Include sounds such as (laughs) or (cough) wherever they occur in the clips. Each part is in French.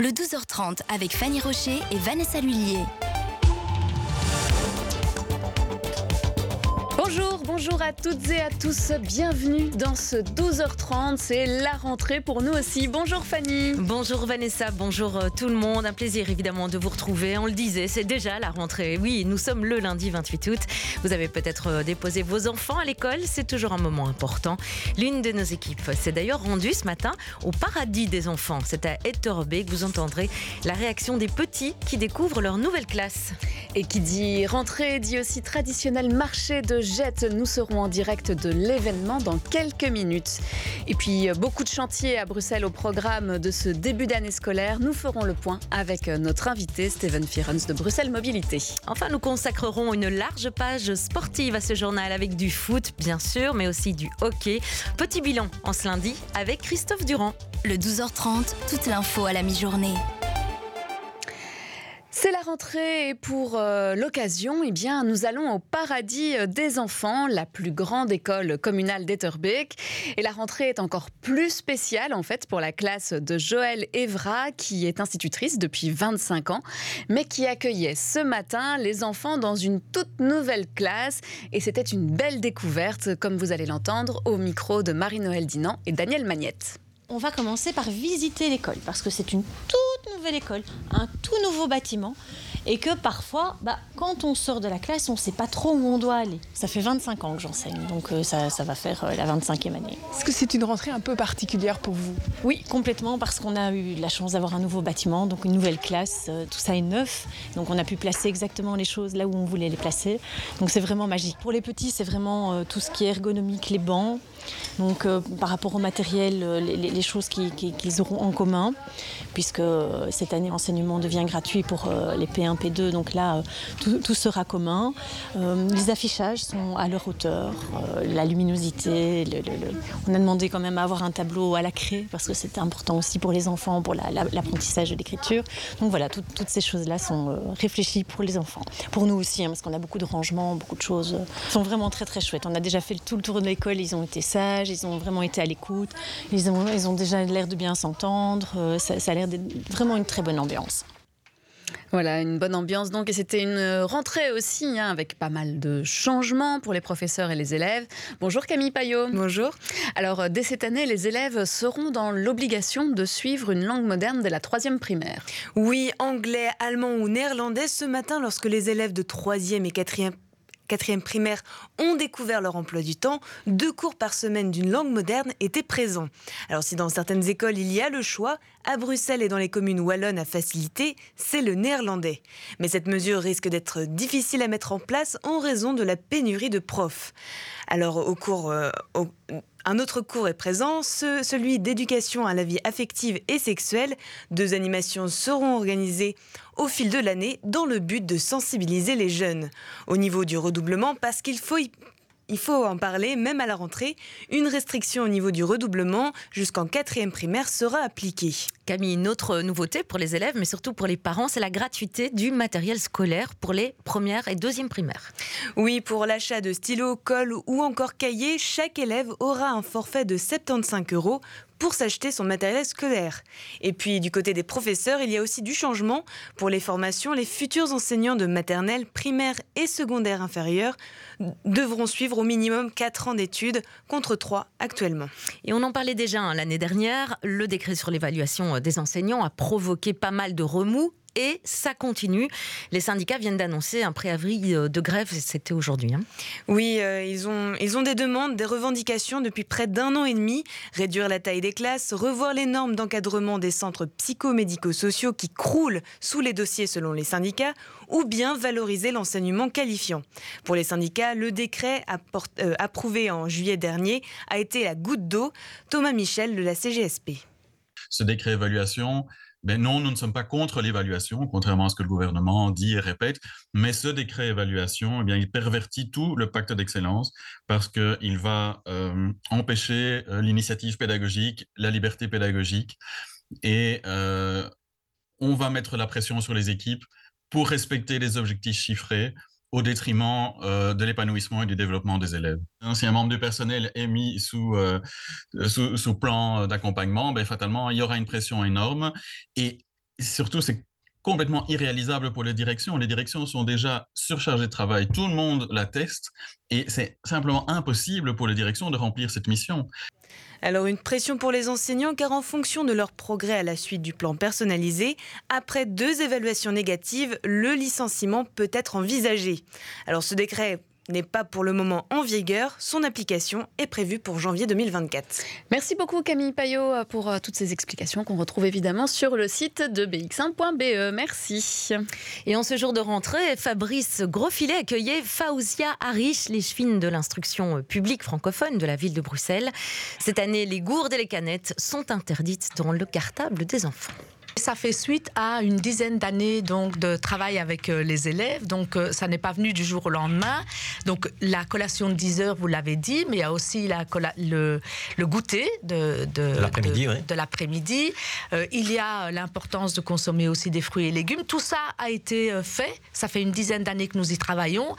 le 12h30 avec Fanny Rocher et Vanessa Lullier. Bonjour, bonjour à toutes et à tous. Bienvenue dans ce 12h30. C'est la rentrée pour nous aussi. Bonjour Fanny. Bonjour Vanessa, bonjour euh, tout le monde. Un plaisir évidemment de vous retrouver. On le disait, c'est déjà la rentrée. Oui, nous sommes le lundi 28 août. Vous avez peut-être euh, déposé vos enfants à l'école. C'est toujours un moment important. L'une de nos équipes s'est d'ailleurs rendue ce matin au paradis des enfants. C'est à Etterbeek que vous entendrez la réaction des petits qui découvrent leur nouvelle classe. Et qui dit rentrée dit aussi traditionnel marché de Jette. Nous serons en direct de l'événement dans quelques minutes. Et puis euh, beaucoup de chantiers à Bruxelles au programme de ce début d'année scolaire. Nous ferons le point avec euh, notre invité Steven Firens de Bruxelles Mobilité. Enfin, nous consacrerons une large page sportive à ce journal avec du foot, bien sûr, mais aussi du hockey. Petit bilan en ce lundi avec Christophe Durand. Le 12h30, toute l'info à la mi-journée. C'est la rentrée et pour euh, l'occasion, eh bien, nous allons au paradis euh, des enfants, la plus grande école communale d'Etterbeek. Et la rentrée est encore plus spéciale en fait pour la classe de Joël Evra, qui est institutrice depuis 25 ans, mais qui accueillait ce matin les enfants dans une toute nouvelle classe. Et c'était une belle découverte, comme vous allez l'entendre, au micro de Marie-Noël Dinan et Daniel Magnette. On va commencer par visiter l'école parce que c'est une toute nouvelle école, un tout nouveau bâtiment et que parfois, bah, quand on sort de la classe, on ne sait pas trop où on doit aller. Ça fait 25 ans que j'enseigne, donc euh, ça, ça, va faire euh, la 25e année. Est-ce que c'est une rentrée un peu particulière pour vous? Oui, complètement, parce qu'on a eu la chance d'avoir un nouveau bâtiment, donc une nouvelle classe, euh, tout ça est neuf, donc on a pu placer exactement les choses là où on voulait les placer. Donc c'est vraiment magique. Pour les petits, c'est vraiment tout ce qui est ergonomique, les bancs, donc par rapport au matériel, les, les choses qu'ils qui, auront en commun, puisque cette année l'enseignement devient gratuit pour les P1, P2, donc là tout, tout sera commun. Euh, les affichages sont à leur hauteur, euh, la luminosité. On a demandé quand même à avoir un tableau à la craie parce que c'était important aussi pour les enfants, pour l'apprentissage la, la, de l'écriture. Donc voilà, tout, toutes ces choses-là sont euh, réfléchies pour les enfants. Pour nous aussi, hein, parce qu'on a beaucoup de rangements, beaucoup de choses euh, sont vraiment très très chouettes. On a déjà fait tout le tour de l'école, ils ont été sages, ils ont vraiment été à l'écoute, ils ils ont déjà l'air de bien s'entendre. Euh, ça, ça a l'air d'être vraiment une très bonne ambiance. Voilà, une bonne ambiance donc, et c'était une rentrée aussi, hein, avec pas mal de changements pour les professeurs et les élèves. Bonjour Camille Payot. Bonjour. Alors, dès cette année, les élèves seront dans l'obligation de suivre une langue moderne dès la troisième primaire. Oui, anglais, allemand ou néerlandais ce matin, lorsque les élèves de troisième et quatrième quatrième primaire ont découvert leur emploi du temps, deux cours par semaine d'une langue moderne étaient présents. Alors si dans certaines écoles il y a le choix, à Bruxelles et dans les communes wallonnes à facilité, c'est le néerlandais. Mais cette mesure risque d'être difficile à mettre en place en raison de la pénurie de profs. Alors au cours... Euh, un autre cours est présent, ce, celui d'éducation à la vie affective et sexuelle. Deux animations seront organisées au fil de l'année dans le but de sensibiliser les jeunes. Au niveau du redoublement, parce qu'il faut y il faut en parler, même à la rentrée. Une restriction au niveau du redoublement jusqu'en quatrième primaire sera appliquée. Camille, une autre nouveauté pour les élèves, mais surtout pour les parents, c'est la gratuité du matériel scolaire pour les premières et deuxièmes primaires. Oui, pour l'achat de stylos, colle ou encore cahiers, chaque élève aura un forfait de 75 euros pour s'acheter son matériel scolaire. Et puis du côté des professeurs, il y a aussi du changement. Pour les formations, les futurs enseignants de maternelle, primaire et secondaire inférieure devront suivre au minimum 4 ans d'études contre 3 actuellement. Et on en parlait déjà hein, l'année dernière, le décret sur l'évaluation des enseignants a provoqué pas mal de remous et ça continue. Les syndicats viennent d'annoncer un préavis de grève, c'était aujourd'hui. Hein. Oui, euh, ils, ont, ils ont des demandes, des revendications depuis près d'un an et demi. Réduire la taille des classes, revoir les normes d'encadrement des centres psychomédico-sociaux qui croulent sous les dossiers selon les syndicats, ou bien valoriser l'enseignement qualifiant. Pour les syndicats, le décret euh, approuvé en juillet dernier a été la goutte d'eau. Thomas Michel de la CGSP. Ce décret évaluation ben non, nous ne sommes pas contre l'évaluation, contrairement à ce que le gouvernement dit et répète, mais ce décret évaluation, eh bien, il pervertit tout le pacte d'excellence parce qu'il va euh, empêcher euh, l'initiative pédagogique, la liberté pédagogique, et euh, on va mettre la pression sur les équipes pour respecter les objectifs chiffrés, au détriment euh, de l'épanouissement et du développement des élèves. Si un membre du personnel est mis sous, euh, sous, sous plan d'accompagnement, ben, fatalement, il y aura une pression énorme. Et surtout, c'est complètement irréalisable pour les directions. Les directions sont déjà surchargées de travail. Tout le monde l'atteste et c'est simplement impossible pour les directions de remplir cette mission. Alors une pression pour les enseignants car en fonction de leur progrès à la suite du plan personnalisé, après deux évaluations négatives, le licenciement peut être envisagé. Alors ce décret n'est pas pour le moment en vigueur. Son application est prévue pour janvier 2024. Merci beaucoup Camille Payot pour euh, toutes ces explications qu'on retrouve évidemment sur le site de bx1.be. Merci. Et en ce jour de rentrée, Fabrice Grosfilet accueillait Faouzia Harish, les chevines de l'instruction publique francophone de la ville de Bruxelles. Cette année, les gourdes et les canettes sont interdites dans le cartable des enfants. Ça fait suite à une dizaine d'années donc de travail avec euh, les élèves. Donc euh, ça n'est pas venu du jour au lendemain. Donc la collation de 10 heures, vous l'avez dit, mais il y a aussi la, le, le, goûter de, de, l'après-midi. De, l'après-midi. Euh, il y a l'importance de consommer aussi des fruits et légumes. Tout ça a été fait. Ça fait une dizaine d'années que nous y travaillons.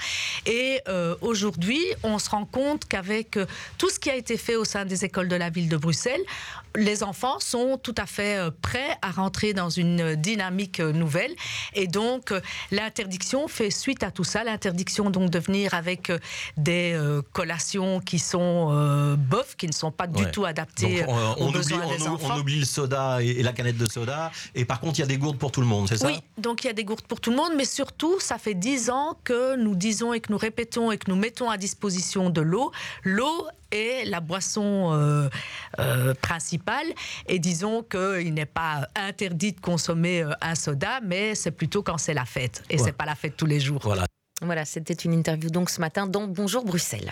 Et aujourd'hui, on se rend compte qu'avec tout ce qui a été fait au sein des écoles de la ville de Bruxelles, les enfants sont tout à fait prêts à rentrer dans une dynamique nouvelle. Et donc, euh, l'interdiction fait suite à tout ça. L'interdiction donc de venir avec euh, des euh, collations qui sont bof, qui ne sont pas du tout adaptées aux on besoins oublie, des enfants. On oublie le soda et, la canette de soda. Et par contre, il y a des gourdes pour tout le monde, c'est ça? Oui, donc il y a des gourdes pour tout le monde. Mais surtout, ça fait dix ans que nous disons et que nous répétons et que nous mettons à disposition de l'eau. L'eau est la boisson euh, euh, principale. Et disons qu'il n'est pas interdit de consommer euh, un soda, mais c'est plutôt quand c'est la fête. Et c'est pas la fête tous les jours. Voilà. Voilà, c'était une interview donc ce matin dans Bonjour Bruxelles.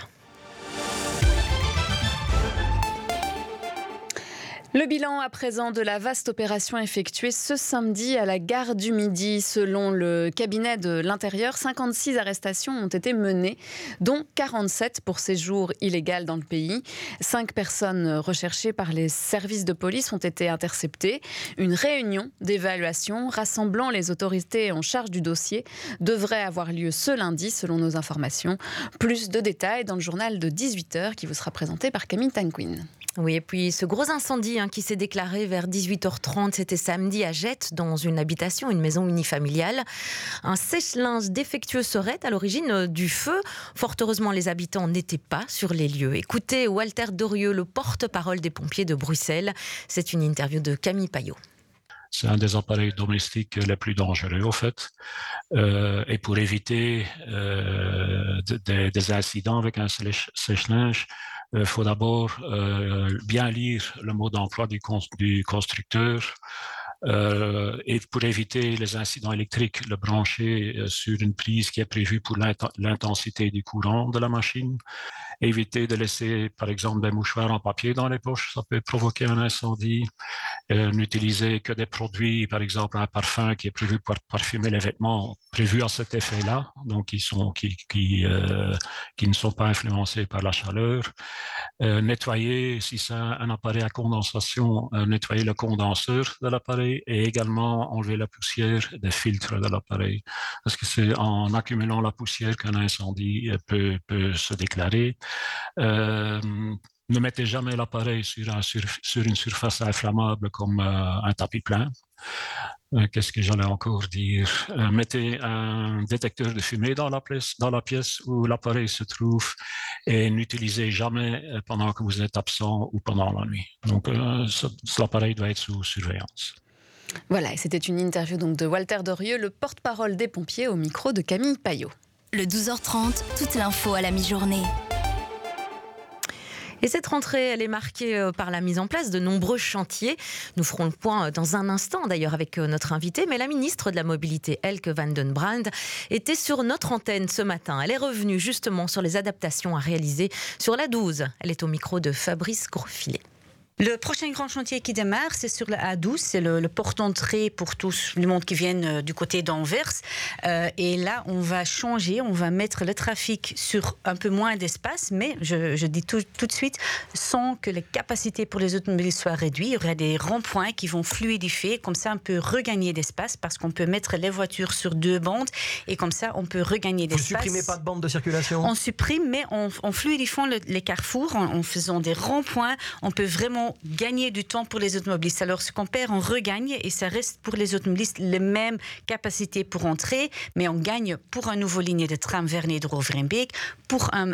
Le bilan à présent de la vaste opération effectuée ce samedi à la gare du Midi. Selon le cabinet de l'Intérieur, 56 arrestations ont été menées, dont 47 pour séjour illégal dans le pays. Cinq personnes recherchées par les services de police ont été interceptées. Une réunion d'évaluation rassemblant les autorités en charge du dossier devrait avoir lieu ce lundi, selon nos informations. Plus de détails dans le journal de 18h qui vous sera présenté par Camille Tanquin. Oui, et puis ce gros incendie hein, qui s'est déclaré vers 18h30, c'était samedi à Jette, dans une habitation, une maison unifamiliale. Un sèche-linge défectueux serait à l'origine euh, du feu. Fort heureusement, les habitants n'étaient pas sur les lieux. Écoutez Walter Dorieux, le porte-parole des pompiers de Bruxelles. C'est une interview de Camille Payot. C'est un des appareils domestiques les plus dangereux, au fait. Euh, et pour éviter euh, des incidents avec un sèche-linge, il faut d'abord euh, bien lire le mot d'emploi du, du, constructeur euh, et pour éviter les incidents électriques, le brancher euh, sur une prise qui est prévue pour l'intensité du courant de la machine. Éviter de laisser, par exemple, des mouchoirs en papier dans les poches, ça peut provoquer un incendie. Euh, N'utiliser que des produits, par exemple, un parfum qui est prévu pour parfumer les vêtements, prévu à cet effet-là, donc qui, sont, qui, qui, euh, qui ne sont pas influencés par la chaleur. Euh, nettoyer, si c'est un, appareil à condensation, euh, nettoyer le condenseur de l'appareil et également enlever la poussière des filtres de l'appareil. Parce que c'est en accumulant la poussière qu'un incendie peut, peut se déclarer. Euh, ne mettez jamais l'appareil sur, un, sur, sur, une surface inflammable comme euh, un tapis plein. Euh, qu'est-ce que j'allais encore dire? Euh, Mettez un détecteur de fumée dans la pièce, dans la pièce où l'appareil se trouve et n'utilisez jamais pendant que vous êtes absent ou pendant la nuit. Donc, l'appareil doit être sous surveillance. Voilà, c'était une interview donc de Walter Dorieux, le porte-parole des pompiers, au micro de Camille Payot. Le 12h30, toute l'info à la mi-journée. Et cette rentrée, elle est marquée euh, par la mise en place de nombreux chantiers. Nous ferons le point euh, dans un instant d'ailleurs avec euh, notre invité, mais la ministre de la Mobilité, Elke van den Brand, était sur notre antenne ce matin. Elle est revenue justement sur les adaptations à réaliser sur la 12. Elle est au micro de Fabrice Grosfilet. Le prochain grand chantier qui démarre, c'est sur la A12, c'est le, porte-entrée pour tous le monde qui viennent euh, du côté d'Anvers. Euh, et là, on va changer, on va mettre le trafic sur un peu moins d'espace, mais je, dis tout, de suite, sans que les capacités pour les automobiles soient réduites. Il y aura des ronds-points qui vont fluidifier, comme ça on peut regagner d'espace parce qu'on peut mettre les voitures sur deux bandes et comme ça on peut regagner d'espace. Vous supprimez pas de bande de circulation? On supprime, mais en, fluidifiant les carrefours, en faisant des ronds-points, on peut vraiment gagner du temps pour les automobilistes. Alors, ce qu'on perd, on regagne et ça reste pour les automobilistes les mêmes capacités pour entrer, mais on gagne pour un nouveau ligne de tram vers Nederovrenbeek, pour un,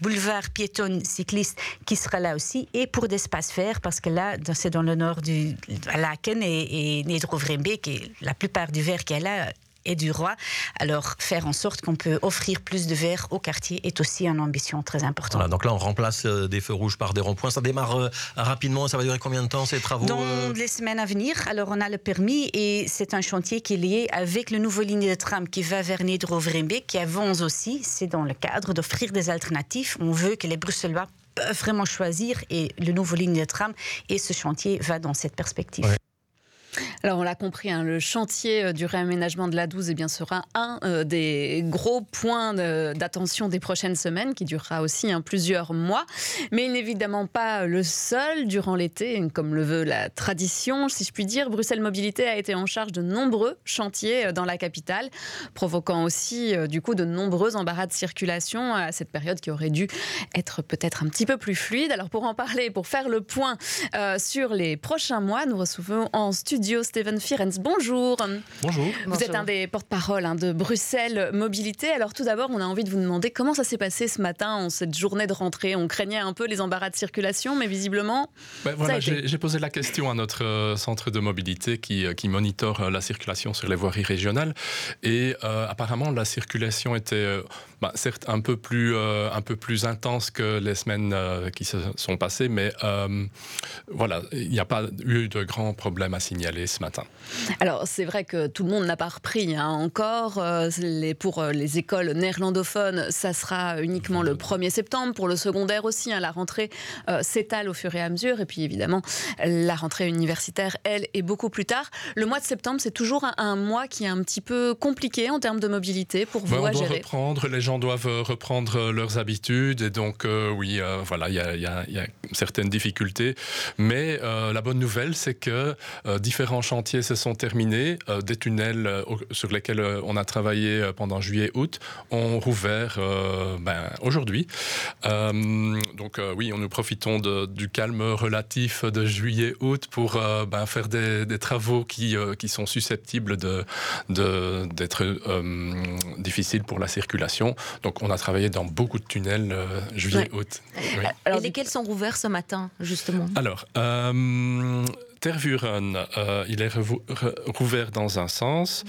boulevard piéton cycliste qui sera là aussi, et pour d'espace vert, parce que là, c'est dans le nord du Laken et, et Nederovrenbeek, et la plupart du verre qui est là et du roi. Alors, faire en sorte qu'on peut offrir plus de verre au quartier est aussi une ambition très importante. donc là, on remplace euh, des feux rouges par des ronds-points. Ça démarre euh, rapidement. Ça va durer combien de temps ces travaux Dans euh les semaines à venir. Alors, on a le permis et c'est un chantier qui est lié avec le nouveau ligne de tram qui va vers Nederovrenbeek, qui avance aussi. C'est dans le cadre d'offrir des alternatives. On veut que les Bruxellois peuvent vraiment choisir et le nouveau ligne de tram et ce chantier va dans cette perspective. Alors on l'a compris, hein, le chantier euh, du réaménagement de la 12 eh bien, sera un euh, des gros points d'attention des prochaines semaines, qui durera aussi hein, plusieurs mois. Mais évidemment pas le seul durant l'été, comme le veut la tradition, si je puis dire. Bruxelles Mobilité a été en charge de nombreux chantiers euh, dans la capitale, provoquant aussi du coup de nombreux embarras de circulation à cette période qui aurait dû être peut-être un petit peu plus fluide. Alors pour en parler, pour faire le point sur les prochains mois, nous recevons en studio Steven Firenz. Bonjour. Bonjour. Vous êtes un des porte-parole hein, de Bruxelles Mobilité. Alors tout d'abord, on a envie de vous demander comment ça s'est passé ce matin, en cette journée de rentrée? On craignait un peu les embarras de circulation, mais visiblement. Ben voilà, j'ai posé la question à notre euh, centre de mobilité qui, euh, qui monitore euh, la circulation sur les voiries régionales. Et apparemment, la circulation était bah, certes un peu, plus, un peu plus intense que les semaines qui se sont passées, mais voilà, il n'y a pas eu de grands problèmes à signaler ce matin. Alors c'est vrai que tout le monde n'a pas repris hein, encore. Euh, les, pour euh, les écoles néerlandophones, ça sera uniquement le 1er septembre. Pour le secondaire aussi, hein, la rentrée euh, s'étale au fur et à mesure. Et puis évidemment, la rentrée universitaire, elle, est beaucoup plus tard. Le mois de septembre, c'est toujours un, mois qui est un petit peu compliqué en termes de mobilité pour vous à on doit reprendre, les gens doivent reprendre leurs habitudes. Et donc oui, voilà, il y, y, a certaines difficultés. Mais la bonne nouvelle, c'est que différents différents chantiers se sont terminés. Euh, des tunnels euh, sur lesquels euh, on a travaillé pendant juillet-août ont rouvert ben, aujourd'hui. donc oui, on nous profitons de, du calme relatif de juillet-août pour ben, faire des, des, travaux qui, qui sont susceptibles d'être de, difficiles pour la circulation. Donc on a travaillé dans beaucoup de tunnels juillet-aout. Et lesquels sont rouverts ce matin, justement? Alors, Tervuren, euh, il est rouvert dans un sens.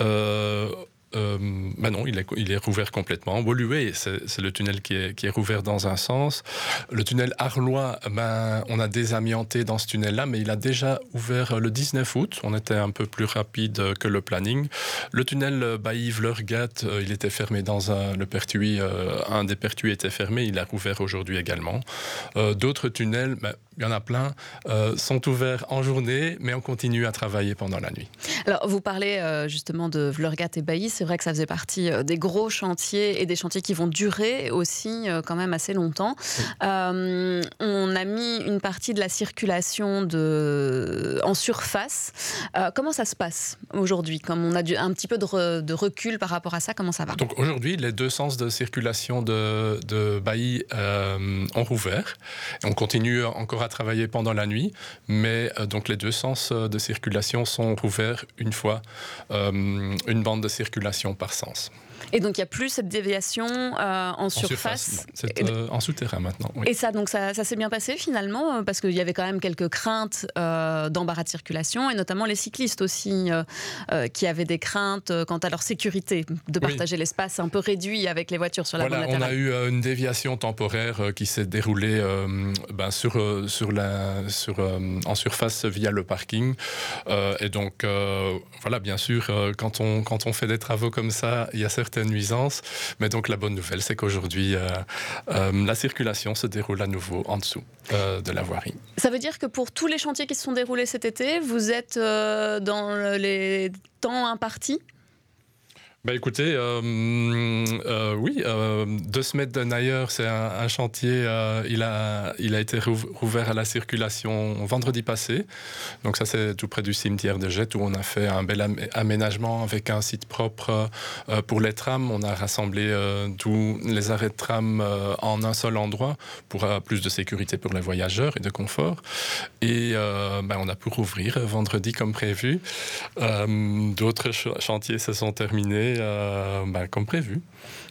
Euh, euh, ben non, il est, il est rouvert complètement. Woluwe, c'est le tunnel qui est, qui est, rouvert dans un sens. Le tunnel Arlois, ben, on a désamianté dans ce tunnel-là, mais il a déjà ouvert le 19 août. On était un peu plus rapide que le planning. Le tunnel Bailly-Vlergat, euh, il était fermé dans un, le pertuis, euh, un des pertuis était fermé, il a rouvert aujourd'hui également. D'autres tunnels, ben, il y en a plein, sont ouverts en journée, mais on continue à travailler pendant la nuit. Alors, vous parlez justement de Vlergat et Bailly, vrai que ça faisait partie euh, des gros chantiers et des chantiers qui vont durer aussi euh, quand même assez longtemps. Euh, on a mis une partie de la circulation de... en surface. comment ça se passe aujourd'hui? Comme on a un petit peu de, recul par rapport à ça, comment ça va? Donc aujourd'hui, les deux sens de circulation de, de Bailly ont rouvert. On continue encore à travailler pendant la nuit, mais donc les deux sens de circulation sont rouverts une fois une bande de circulation par sens. Et donc il n'y a plus cette déviation euh, en, surface. Euh, en souterrain maintenant. Et ça, donc ça, ça s'est bien passé finalement, euh, parce qu'il y avait quand même quelques craintes d'embarras de circulation, et notamment les cyclistes aussi, qui avaient des craintes quant à leur sécurité, de partager l'espace un peu réduit avec les voitures sur la voilà, On a eu une déviation temporaire qui s'est déroulée ben, sur, sur la, sur, en surface via le parking. et donc, voilà, bien sûr, quand, on, quand on fait des travaux comme ça, il y a certaines nuisances. Mais donc la bonne nouvelle, c'est qu'aujourd'hui, euh, euh, la circulation se déroule à nouveau en dessous euh, de la voirie. Ça veut dire que pour tous les chantiers qui se sont déroulés cet été, vous êtes dans les temps impartis? Bah écoutez, euh, euh, oui, euh, deux semaines de Nayer, c'est un, chantier, il, a, il a été rouvert à la circulation vendredi passé. Donc ça, c'est tout près du cimetière de Jette où on a fait un bel aménagement avec un site propre pour les trams. On a rassemblé tous les arrêts de tram en un seul endroit pour plus de sécurité pour les voyageurs et de confort. Et ben, on a pu rouvrir vendredi comme prévu. D'autres chantiers se sont terminés. Euh, bah, comme prévu.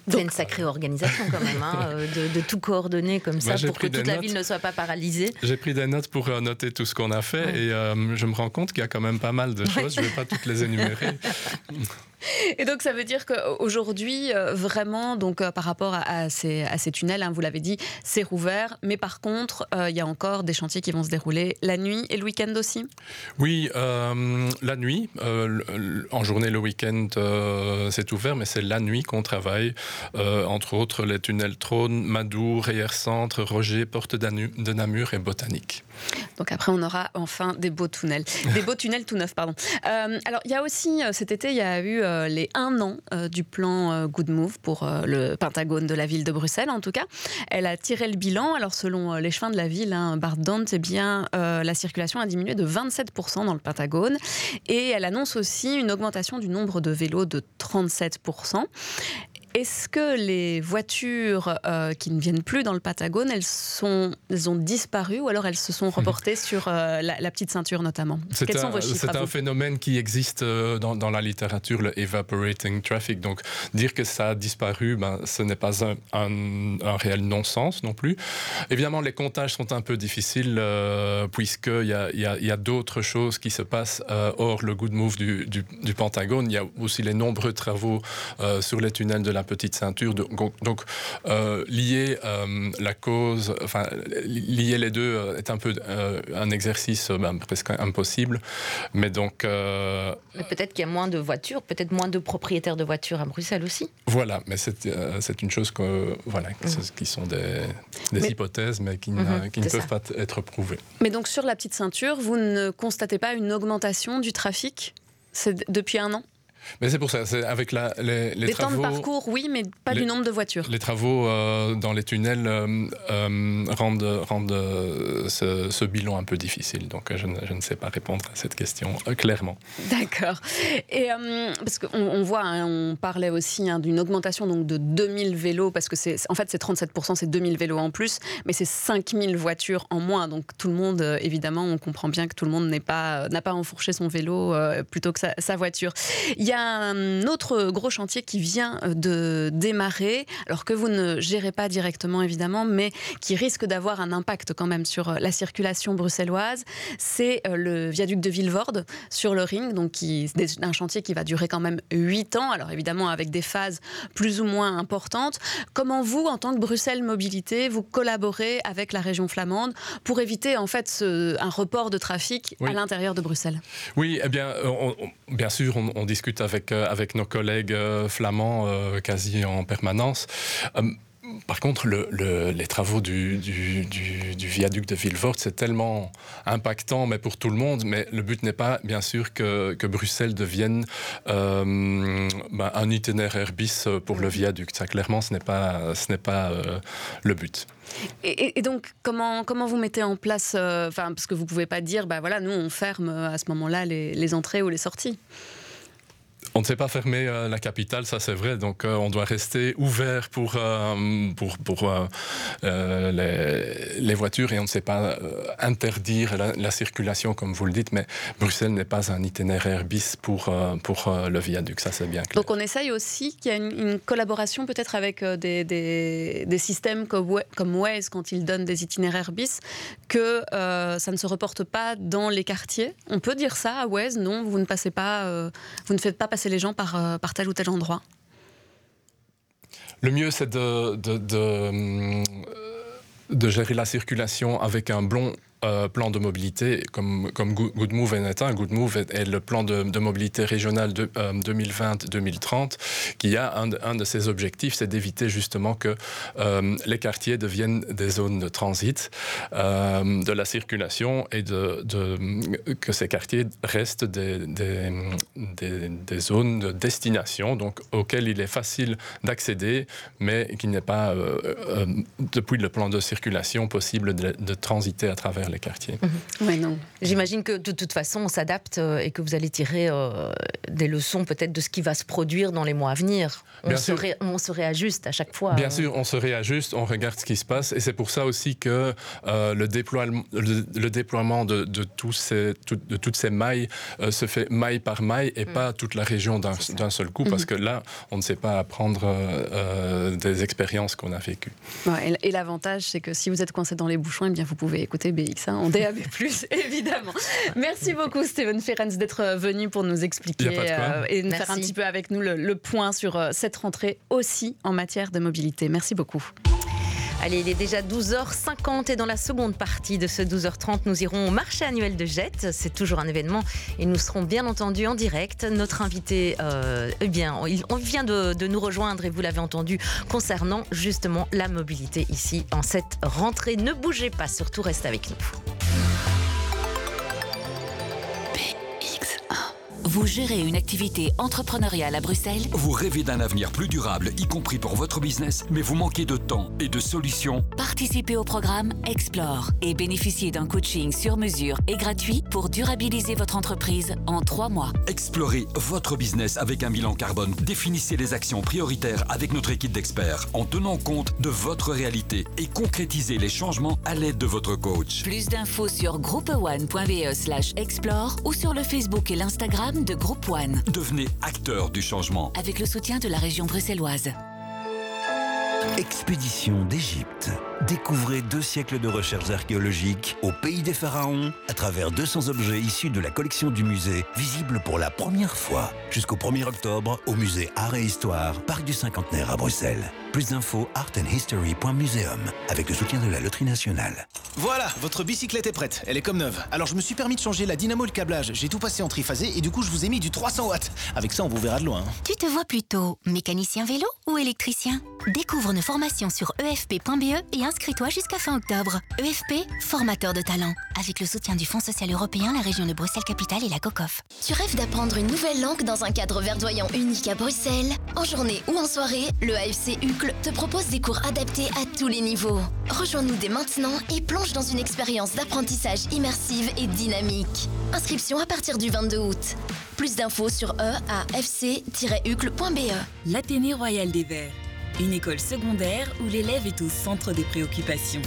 C'est une sacrée organisation quand même, hein, (laughs) euh, de, tout coordonner comme ça pour que toute la ville ne soit pas paralysée. J'ai pris des notes pour euh, noter tout ce qu'on a fait et je me rends compte qu'il y a quand même pas mal de choses. Je ne vais pas toutes les énumérer. (laughs) (laughs) Et donc ça veut dire qu'aujourd'hui, vraiment, donc par rapport à, ces, à ces, tunnels, hein, vous l'avez dit, c'est rouvert, mais par contre, il y a encore des chantiers qui vont se dérouler la nuit et le week-end aussi Oui, la nuit, en journée, le week-end, c'est ouvert, mais c'est la nuit qu'on travaille. Euh, entre autres les tunnels Trône, Madour, Reyer Centre, Roger, Porte de Namur et Botanique. Donc après, on aura enfin des beaux tunnels. Des beaux tunnels tout neufs, pardon. Euh, alors, il y a aussi, euh, cet été, il y a eu les un an du plan Good Move pour le Pentagone de la ville de Bruxelles, en tout cas. Elle a tiré le bilan. Alors, selon les chemins de la ville, hein, Bart Dant, eh bien, la circulation a diminué de 27% dans le Pentagone. Et elle annonce aussi une augmentation du nombre de vélos de 37%. Est-ce que les voitures euh, qui ne viennent plus dans le Patagone, elles, sont, elles ont disparu ou alors elles se sont reportées sur euh, la, petite ceinture notamment? C'est un, un phénomène qui existe euh, dans, la littérature, le evaporating traffic. Donc dire que ça a disparu, ben, ce n'est pas un, un, réel non-sens non plus. Évidemment, les comptages sont un peu difficiles puisqu'il y a, y a, d'autres choses qui se passent hors le good move du, du, du, Pentagone. Il y a aussi les nombreux travaux sur les tunnels de la petite ceinture. Donc, euh, lier euh, la cause, enfin, lier les deux euh, est un peu un exercice ben, presque impossible. Mais donc. peut-être qu'il y a moins de voitures, peut-être moins de propriétaires de voitures à Bruxelles aussi. Voilà, mais c'est une chose que, voilà, mmh. qui sont des, des hypothèses, mais qui, mmh, qui ne peuvent pas être prouvées. Mais donc, sur la petite ceinture, vous ne constatez pas une augmentation du trafic depuis un an? Mais c'est pour ça, c'est avec la, les, les, temps de parcours, oui, mais pas du nombre de voitures. Les travaux euh, dans les tunnels euh, euh, rendent, rendent ce, bilan un peu difficile. Donc je ne, je ne sais pas répondre à cette question clairement. D'accord. Et parce qu'on on voit, hein, on parlait aussi hein, d'une augmentation donc de 2000 vélos, parce que c'est en fait c'est 37%, c'est 2000 vélos en plus, mais c'est 5000 voitures en moins. Donc tout le monde, évidemment, on comprend bien que tout le monde n'a pas, pas enfourché son vélo plutôt que sa, sa voiture. Il y a un autre gros chantier qui vient euh, de démarrer, alors que vous ne gérez pas directement évidemment, mais qui risque d'avoir un impact quand même sur euh, la circulation bruxelloise. C'est euh, le viaduc de Villevorde sur le ring, donc qui, un chantier qui va durer quand même 8 ans, alors évidemment avec des phases plus ou moins importantes. Comment vous, en tant que Bruxelles Mobilité, vous collaborez avec la région flamande pour éviter en fait un report de trafic à l'intérieur de Bruxelles? Oui, eh bien, bien sûr, on, on discute avec, euh, avec nos collègues euh, flamands euh, quasi en permanence. Par contre, les travaux du, viaduc de Villevorde, c'est tellement impactant, mais pour tout le monde. Mais le but n'est pas, bien sûr, que, Bruxelles devienne ben, un itinéraire bis pour le viaduc. Ça, clairement, ce n'est pas, ce n'est pas le but. Et, donc, comment, comment vous mettez en place, enfin, parce que vous pouvez pas dire, bah voilà, nous on ferme à ce moment-là les entrées ou les sorties. On ne sait pas fermer euh, la capitale, ça c'est vrai. Donc euh, on doit rester ouvert pour, euh, pour, pour les, les, voitures et on ne sait pas interdire la, circulation comme vous le dites. Mais Bruxelles n'est pas un itinéraire bis pour, pour le viaduc, ça c'est bien clair. Donc on essaye aussi qu'il y a une, collaboration peut-être avec des, des, des, systèmes comme, comme Waze quand ils donnent des itinéraires bis, que ça ne se reporte pas dans les quartiers. On peut dire ça à Waze Non, vous ne passez pas, vous ne faites pas passer les gens par, euh, par tel ou tel endroit. Le mieux, c'est de, de, de, gérer la circulation avec un bon euh, plan de mobilité, comme, comme Good Move est un. Good Move est, le plan de, mobilité régionale de, 2020-2030, euh, qui a un, de ses objectifs, c'est d'éviter justement que euh, les quartiers deviennent des zones de transit de la circulation et de, que ces quartiers restent des, des, zones de destination, donc auxquelles il est facile d'accéder, mais qui n'est pas, euh, euh, depuis le plan de circulation, possible de, transiter à travers les quartiers. Mhm. non. J'imagine que de toute façon, on s'adapte et que vous allez tirer des leçons peut-être de ce qui va se produire dans les mois à venir. On, se, on se, réajuste à chaque fois. Bien sûr, on se réajuste, on regarde ce qui se passe, et c'est pour ça aussi que le, déploiement, le, déploiement de, de, tous ces, de toutes ces mailles se fait maille par maille et mm. pas toute la région d'un seul coup, parce mm-hmm. que là, on ne sait pas apprendre euh, euh, des expériences qu'on a vécues. et, l'avantage, c'est que si vous êtes coincé dans les bouchons, eh bien, vous pouvez écouter BX1 en DAB+, (laughs) (laughs) évidemment. Merci beaucoup, Steven Ferenc, d'être venu pour nous expliquer euh, et faire un petit peu avec nous le point sur cette rentrée aussi en matière de mobilité. Merci beaucoup. Allez, il est déjà 12h50 et dans la seconde partie de ce 12h30, nous irons au marché annuel de Jette. C'est toujours un événement et nous serons bien entendu en direct. Notre invité, euh, eh bien, on vient de, de nous rejoindre et vous l'avez entendu concernant justement la mobilité ici en cette rentrée. Ne bougez pas, surtout restez avec nous. Vous gérez une activité entrepreneuriale à Bruxelles Vous rêvez d'un avenir plus durable, y compris pour votre business, mais vous manquez de temps et de solutions Participez au programme Explore et bénéficiez d'un coaching sur mesure et gratuit pour durabiliser votre entreprise en trois mois. Explorez votre business avec un bilan carbone. Définissez les actions prioritaires avec notre équipe d'experts en tenant compte de votre réalité et concrétisez les changements à l'aide de votre coach. Plus d'infos sur groupeone.be slash explore ou sur le Facebook et l'Instagram de Groupe One. Devenez acteur du changement. Avec le soutien de la région bruxelloise. Expédition d'Égypte. Découvrez deux siècles de recherches archéologiques au pays des pharaons à travers 200 objets issus de la collection du musée, visibles pour la première fois jusqu'au 1er octobre au musée Art et Histoire, Parc du Cinquantenaire à Bruxelles. Plus d'infos artandhistory.museum avec le soutien de la Loterie Nationale. Voilà, votre bicyclette est prête. Elle est comme neuve. Alors je me suis permis de changer la dynamo et le câblage. J'ai tout passé en triphasé et du coup je vous ai mis du 300 watts. Avec ça on vous verra de loin. Tu te vois plutôt mécanicien vélo ou électricien? Découvre nos formations sur efp.be et inscris-toi jusqu'à fin octobre. EFP, formateur de talent. Avec le soutien du Fonds social européen, la région de Bruxelles-Capitale et la COCOF. Tu rêves d'apprendre une nouvelle langue dans un cadre verdoyant unique à Bruxelles? En journée ou en soirée, le AFC Te propose des cours adaptés à tous les niveaux. Rejoins-nous dès maintenant et plonge dans une expérience d'apprentissage immersive et dynamique. Inscription à partir du 22 août. Plus d'infos sur eafc-ucle.be. L'Athénée Royal des Verts une école secondaire où l'élève est au centre des préoccupations.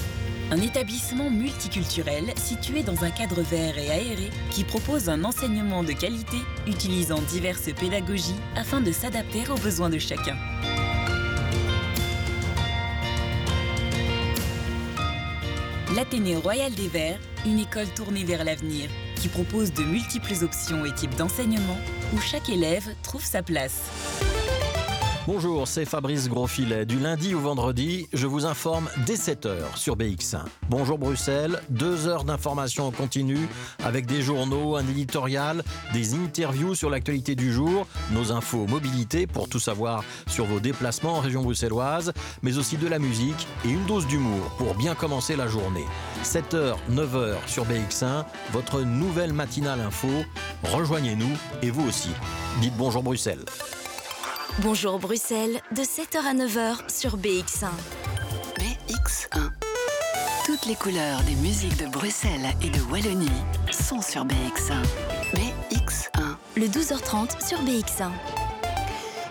Un établissement multiculturel situé dans un cadre vert et aéré qui propose un enseignement de qualité utilisant diverses pédagogies afin de s'adapter aux besoins de chacun. L'Athénée Royal des Verts, une école tournée vers l'avenir, qui propose de multiples options et types d'enseignement où chaque élève trouve sa place. Bonjour, c'est Fabrice Grosfilet. Du lundi au vendredi, je vous informe dès 7h sur BX1. Bonjour Bruxelles, deux heures d'information en avec des journaux, un éditorial, des interviews sur l'actualité du jour, nos infos mobilité pour tout savoir sur vos déplacements en région bruxelloise, mais aussi de la musique et une dose d'humour pour bien commencer la journée. 7h, 9h sur BX1, votre nouvelle matinale info. Rejoignez-nous et vous aussi. Dites bonjour Bruxelles. Bonjour Bruxelles, de 7h à 9h sur BX1. BX1. Toutes les couleurs des musiques de Bruxelles et de Wallonie sont sur BX1. BX1. Le 12h30 sur BX1.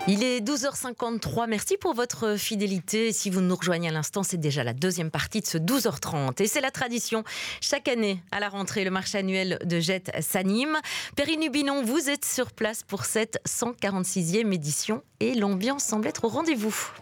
Il est 12h53. Merci pour votre fidélité. Si vous nous rejoignez à l'instant, c'est déjà la deuxième partie de ce 12h30. Et c'est la tradition. Chaque année, à la rentrée, le marché annuel de Jet s'anime. Perrine Hubinon, vous êtes sur place pour cette 146e édition et l'ambiance semble être au rendez-vous.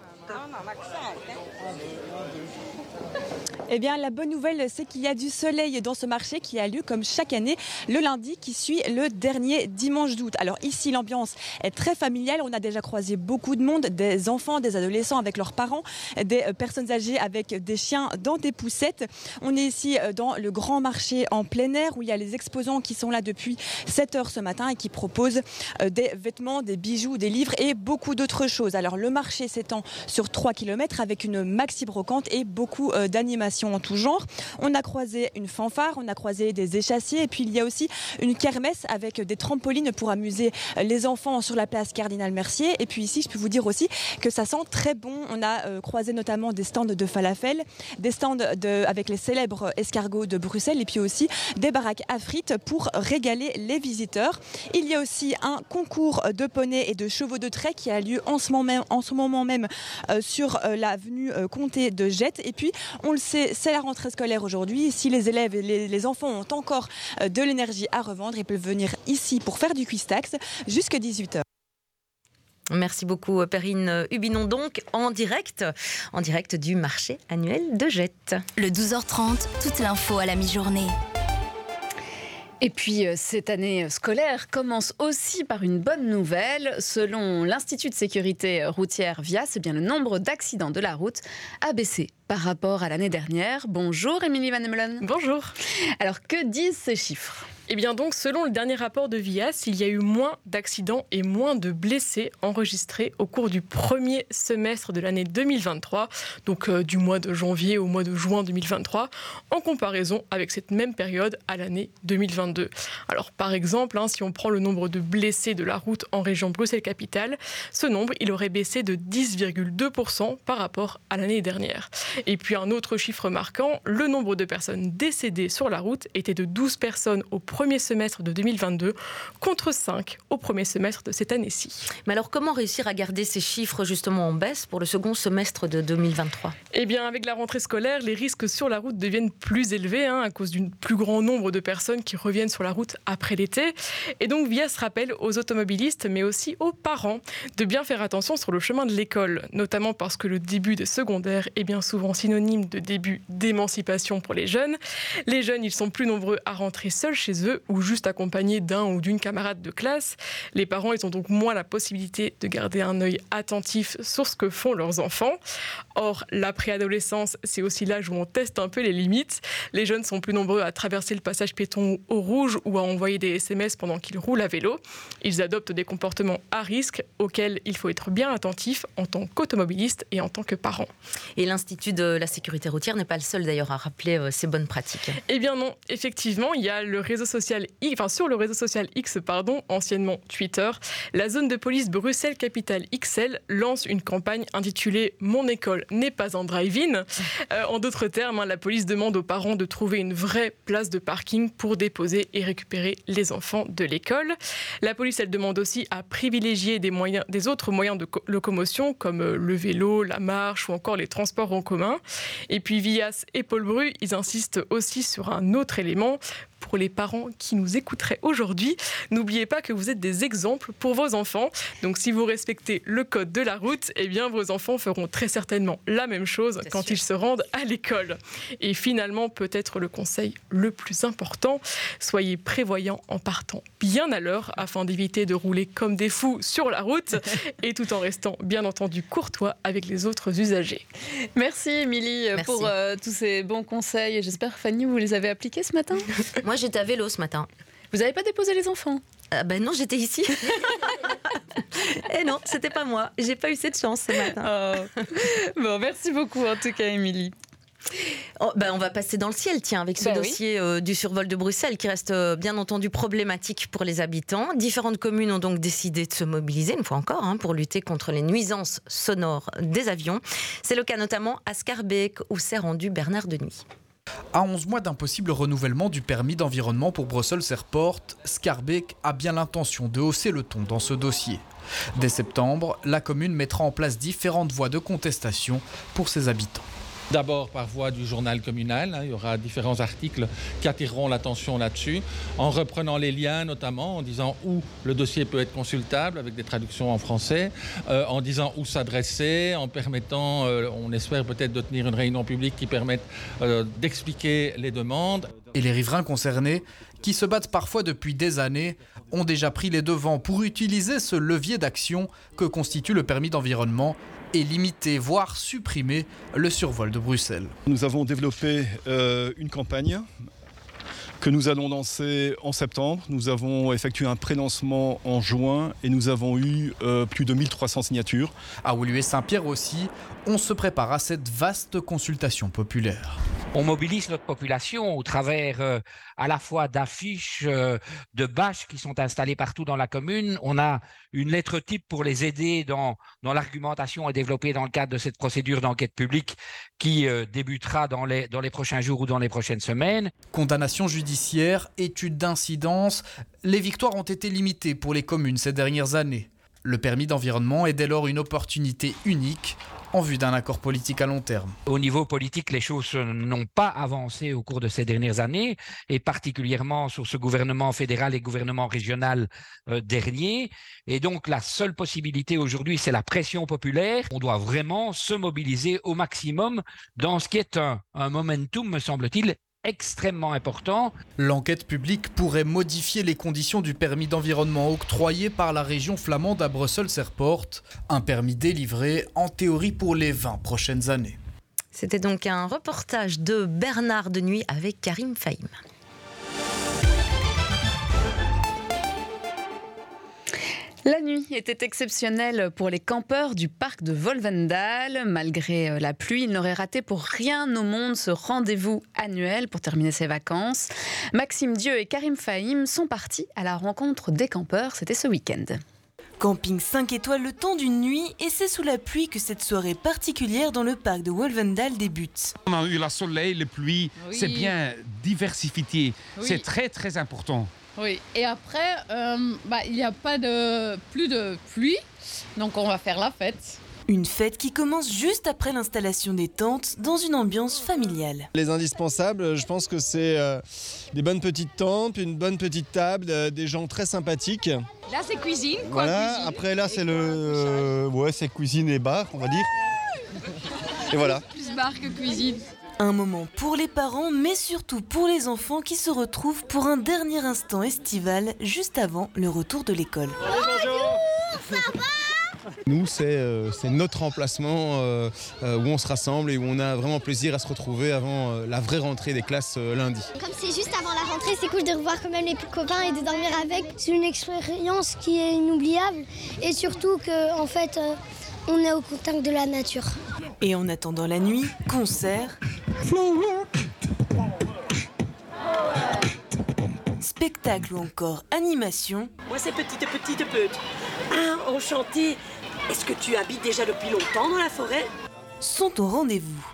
Eh bien, la bonne nouvelle, c'est qu'il y a du soleil dans ce marché qui a lieu comme chaque année le lundi qui suit le dernier dimanche d'août. Alors ici, l'ambiance est très familiale. On a déjà croisé beaucoup de monde, des enfants, des adolescents avec leurs parents, des euh, personnes âgées avec des chiens dans des poussettes. On est ici euh, dans le grand marché en plein air où il y a les exposants qui sont là depuis 7 heures ce matin et qui proposent euh, des vêtements, des bijoux, des livres et beaucoup d'autres choses. Alors le marché s'étend sur 3 km avec une maxi brocante et beaucoup d'animations en tout genre. On a croisé une fanfare, on a croisé des échassiers et puis il y a aussi une kermesse avec des trampolines pour amuser les enfants sur la place Cardinal Mercier. Et puis ici, je peux vous dire aussi que ça sent très bon. On a euh, croisé notamment des stands de falafel, des stands avec les célèbres escargots de Bruxelles et puis aussi des baraques à frites pour régaler les visiteurs. Il y a aussi un concours de poneys et de chevaux de trait qui a lieu en ce moment même, en ce moment même euh, sur euh, l'avenue euh, Comté de Jette. Et puis, on le sait, c'est la rentrée scolaire aujourd'hui. Si les élèves et les, les enfants ont encore euh, de l'énergie à revendre, ils peuvent venir ici pour faire du quiz-tax jusqu'à 18h. Merci beaucoup Perrine Hubinon donc en direct, en direct du marché annuel de Jette. Le 12h30, toute l'info à la mi-journée. Et puis, euh, cette année scolaire commence aussi par une bonne nouvelle. Selon l'Institut de sécurité routière VIAS, eh bien, le nombre d'accidents de la route a baissé par rapport à l'année dernière. Bonjour Émilie Van Emelen. Bonjour. Alors, que disent ces chiffres? Eh bien donc, selon le dernier rapport de VIAS, il y a eu moins d'accidents et moins de blessés enregistrés au cours du premier semestre de l'année 2023, donc euh, du mois de janvier au mois de juin 2023, en comparaison avec cette même période à l'année 2022. Alors par exemple, hein, si on prend le nombre de blessés de la route en région Bruxelles-Capitale, ce nombre, il aurait baissé de 10,2% par rapport à l'année dernière. Et puis un autre chiffre marquant, le nombre de personnes décédées sur la route était de 12 personnes au premier semestre de 2022 contre 5 au premier semestre de cette année-ci. Mais alors comment réussir à garder ces chiffres justement en baisse pour le second semestre de 2023 Eh bien avec la rentrée scolaire, les risques sur la route deviennent plus élevés hein, à cause d'un plus grand nombre de personnes qui reviennent sur la route après l'été. Et donc VIA se rappelle aux automobilistes mais aussi aux parents de bien faire attention sur le chemin de l'école, notamment parce que le début des secondaires est bien souvent synonyme de début d'émancipation pour les jeunes. Les jeunes, ils sont plus nombreux à rentrer seuls chez eux ou juste accompagnés d'un ou d'une camarade de classe. Les parents, ils ont donc moins la possibilité de garder un œil attentif sur ce que font leurs enfants. Or, la préadolescence, c'est aussi l'âge où on teste un peu les limites. Les jeunes sont plus nombreux à traverser le passage piéton au rouge ou à envoyer des SMS pendant qu'ils roulent à vélo. Ils adoptent des comportements à risque auxquels il faut être bien attentif en tant qu'automobiliste et en tant que parent. Et l'Institut de la sécurité routière n'est pas le seul d'ailleurs à rappeler euh, ces bonnes pratiques. Eh bien non, effectivement, il y a le réseau social X, enfin sur le réseau social X, pardon, anciennement Twitter, la zone de police Bruxelles Capitale XL lance une campagne intitulée Mon école n'est pas un drive-in. Euh, en d'autres termes, hein, la police demande aux parents de trouver une vraie place de parking pour déposer et récupérer les enfants de l'école. La police, elle demande aussi à privilégier des moyens, des autres moyens de locomotion comme euh, le vélo, la marche ou encore les transports en commun. Et puis Vias et Paul Bru, ils insistent aussi sur un autre élément pour les parents qui nous écouteraient aujourd'hui. N'oubliez pas que vous êtes des exemples pour vos enfants. Donc si vous respectez le code de la route, eh bien vos enfants feront très certainement la même chose quand sûr. ils se rendent à l'école. Et finalement, peut-être le conseil le plus important, soyez prévoyants en partant bien à l'heure afin d'éviter de rouler comme des fous sur la route (laughs) et tout en restant bien entendu courtois avec les autres usagers. Merci Émilie pour euh, tous ces bons conseils. J'espère Fanny, vous les avez appliqués ce matin? (laughs) Moi, j'étais à vélo ce matin. Vous n'avez pas déposé les enfants euh, Ben non, j'étais ici. (laughs) Et non, c'était pas moi. J'ai pas eu cette chance ce matin. Oh. Bon, merci beaucoup en tout cas, Émilie. Oh, ben on va passer dans le ciel, tiens, avec ce oui. dossier euh, du survol de Bruxelles qui reste euh, bien entendu problématique pour les habitants. Différentes communes ont donc décidé de se mobiliser, une fois encore, hein, pour lutter contre les nuisances sonores des avions. C'est le cas notamment à Scarbeck, où s'est rendu Bernard Denis. À 11 mois d'un possible renouvellement du permis d'environnement pour Brussels Airport, Scarbeck a bien l'intention de hausser le ton dans ce dossier. Dès septembre, la commune mettra en place différentes voies de contestation pour ses habitants. D'abord par voie du journal communal, hein, il y aura différents articles qui attireront l'attention là-dessus, en reprenant les liens notamment, en disant où le dossier peut être consultable avec des traductions en français, euh, en disant où s'adresser, en permettant, euh, on espère peut-être de tenir une réunion publique qui permette euh, d'expliquer les demandes. Et les riverains concernés, qui se battent parfois depuis des années, ont déjà pris les devants pour utiliser ce levier d'action que constitue le permis d'environnement et limiter, voire supprimer le survol de Bruxelles. Nous avons développé euh, une campagne que nous allons lancer en septembre. Nous avons effectué un pré-lancement en juin et nous avons eu euh, plus de 1300 signatures. À Woluwe Saint-Pierre aussi, on se prépare à cette vaste consultation populaire. On mobilise notre population au travers euh, à la fois d'affiches, euh, de bâches qui sont installées partout dans la commune. On a une lettre type pour les aider dans, dans l'argumentation et développée dans le cadre de cette procédure d'enquête publique qui euh, débutera dans les, dans les prochains jours ou dans les prochaines semaines. Condamnation judiciaire, étude d'incidence, les victoires ont été limitées pour les communes ces dernières années. Le permis d'environnement est dès lors une opportunité unique en vue d'un accord politique à long terme. Au niveau politique, les choses n'ont pas avancé au cours de ces dernières années, et particulièrement sur ce gouvernement fédéral et gouvernement régional euh, dernier. Et donc la seule possibilité aujourd'hui, c'est la pression populaire. On doit vraiment se mobiliser au maximum dans ce qui est un, un momentum, me semble-t-il, extrêmement important. L'enquête publique pourrait modifier les conditions du permis d'environnement octroyé par la région flamande à Bruxelles-Airport, un permis délivré en théorie pour les 20 prochaines années. C'était donc un reportage de Bernard de Nuit avec Karim Fahim. La nuit était exceptionnelle pour les campeurs du parc de Volvendal. Malgré euh, la pluie, ils n'auraient raté pour rien au monde ce rendez-vous annuel pour terminer ses vacances. Maxime Dieu et Karim Fahim sont partis à la rencontre des campeurs. C'était ce week-end. Camping 5 étoiles le temps d'une nuit et c'est sous la pluie que cette soirée particulière dans le parc de Wolvendal débute. On a eu la soleil, les pluies, Oui. c'est bien diversifié, Oui. c'est très très important. Oui, et après, euh, bah, il n'y a pas de plus de pluie, donc on va faire la fête. Une fête qui commence juste après l'installation des tentes dans une ambiance familiale. Les indispensables, je pense que c'est euh, des bonnes petites tentes, une bonne petite table, euh, des gens très sympathiques. Là, c'est cuisine. quoi, Voilà, cuisine. après là c'est le euh, ouais, c'est cuisine et bar, on va dire. Et voilà. Plus bar que cuisine. Un moment pour les parents, mais surtout pour les enfants qui se retrouvent pour un dernier instant estival juste avant le retour de l'école. Nous, c'est euh, c'est notre emplacement euh, euh, où on se rassemble et où on a vraiment plaisir à se retrouver avant euh, la vraie rentrée des classes euh, lundi. Comme c'est juste avant la rentrée, c'est cool de revoir quand même les copains et de dormir avec. C'est une expérience qui est inoubliable et surtout que en fait, euh, on est au contact de la nature. Et en attendant la nuit, concert, spectacle ou encore animation, Moi, c'est petite, petite, petite. Ah, enchanté. Est-ce que tu habites déjà depuis longtemps dans la forêt? Sont au rendez-vous.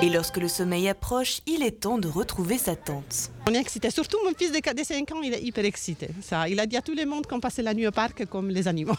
Et lorsque le sommeil approche, il est temps de retrouver sa tente. On est excité. Surtout mon fils de 5 ans, il est hyper excité. Ça, il a dit à tout le monde qu'on passait la nuit au parc comme les animaux.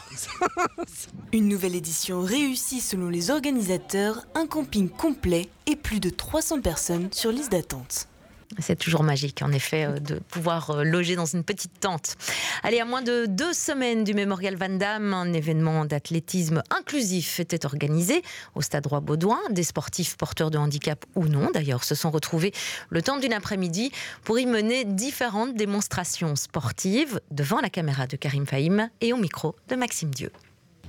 (laughs) Une nouvelle édition réussie selon les organisateurs, un camping complet et plus de 300 personnes sur liste d'attente. C'est toujours magique, en effet, euh, de pouvoir euh, loger dans une petite tente. Allez, à moins de deux semaines du Mémorial Van Damme, un événement d'athlétisme inclusif était organisé au Stade Roi-Baudouin. Des sportifs porteurs de handicap ou non, d'ailleurs, se sont retrouvés le temps d'une après-midi pour y mener différentes démonstrations sportives devant la caméra de Karim Fahim et au micro de Maxime Dieu.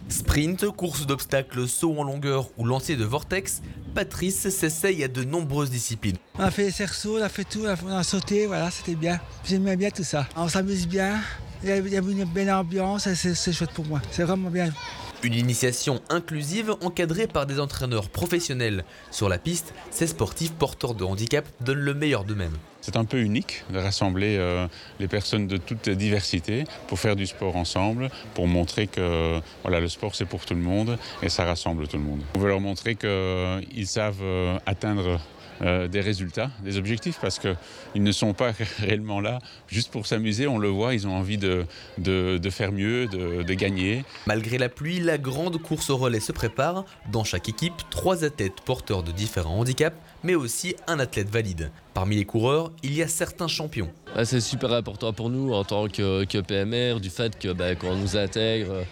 Sprint, course d'obstacles, saut en longueur ou lancer de vortex, Patrice s'essaye à de nombreuses disciplines. On a fait cerceau, on a fait tout, on a, sauté, voilà, c'était bien. J'aimais bien tout ça. On s'amuse bien, il y a, une belle ambiance, c'est chouette pour moi. C'est vraiment bien. Une initiation inclusive encadrée par des entraîneurs professionnels. Sur la piste, ces sportifs porteurs de handicap donnent le meilleur d'eux-mêmes. C'est un peu unique de rassembler euh, les personnes de toute diversité pour faire du sport ensemble, pour montrer que le sport c'est pour tout le monde et ça rassemble tout le monde. On veut leur montrer qu'ils savent euh, atteindre euh, des résultats, des objectifs, parce qu'ils ne sont pas (laughs) réellement là juste pour s'amuser, on le voit, ils ont envie de, de, de faire mieux, de, de gagner. Malgré la pluie, la grande course au relais se prépare. Dans chaque équipe, trois athlètes porteurs de différents handicaps, mais aussi un athlète valide. Parmi les coureurs, il y a certains champions. Ah, c'est super important pour nous en tant que, que PMR, du fait que bah, qu'on nous intègre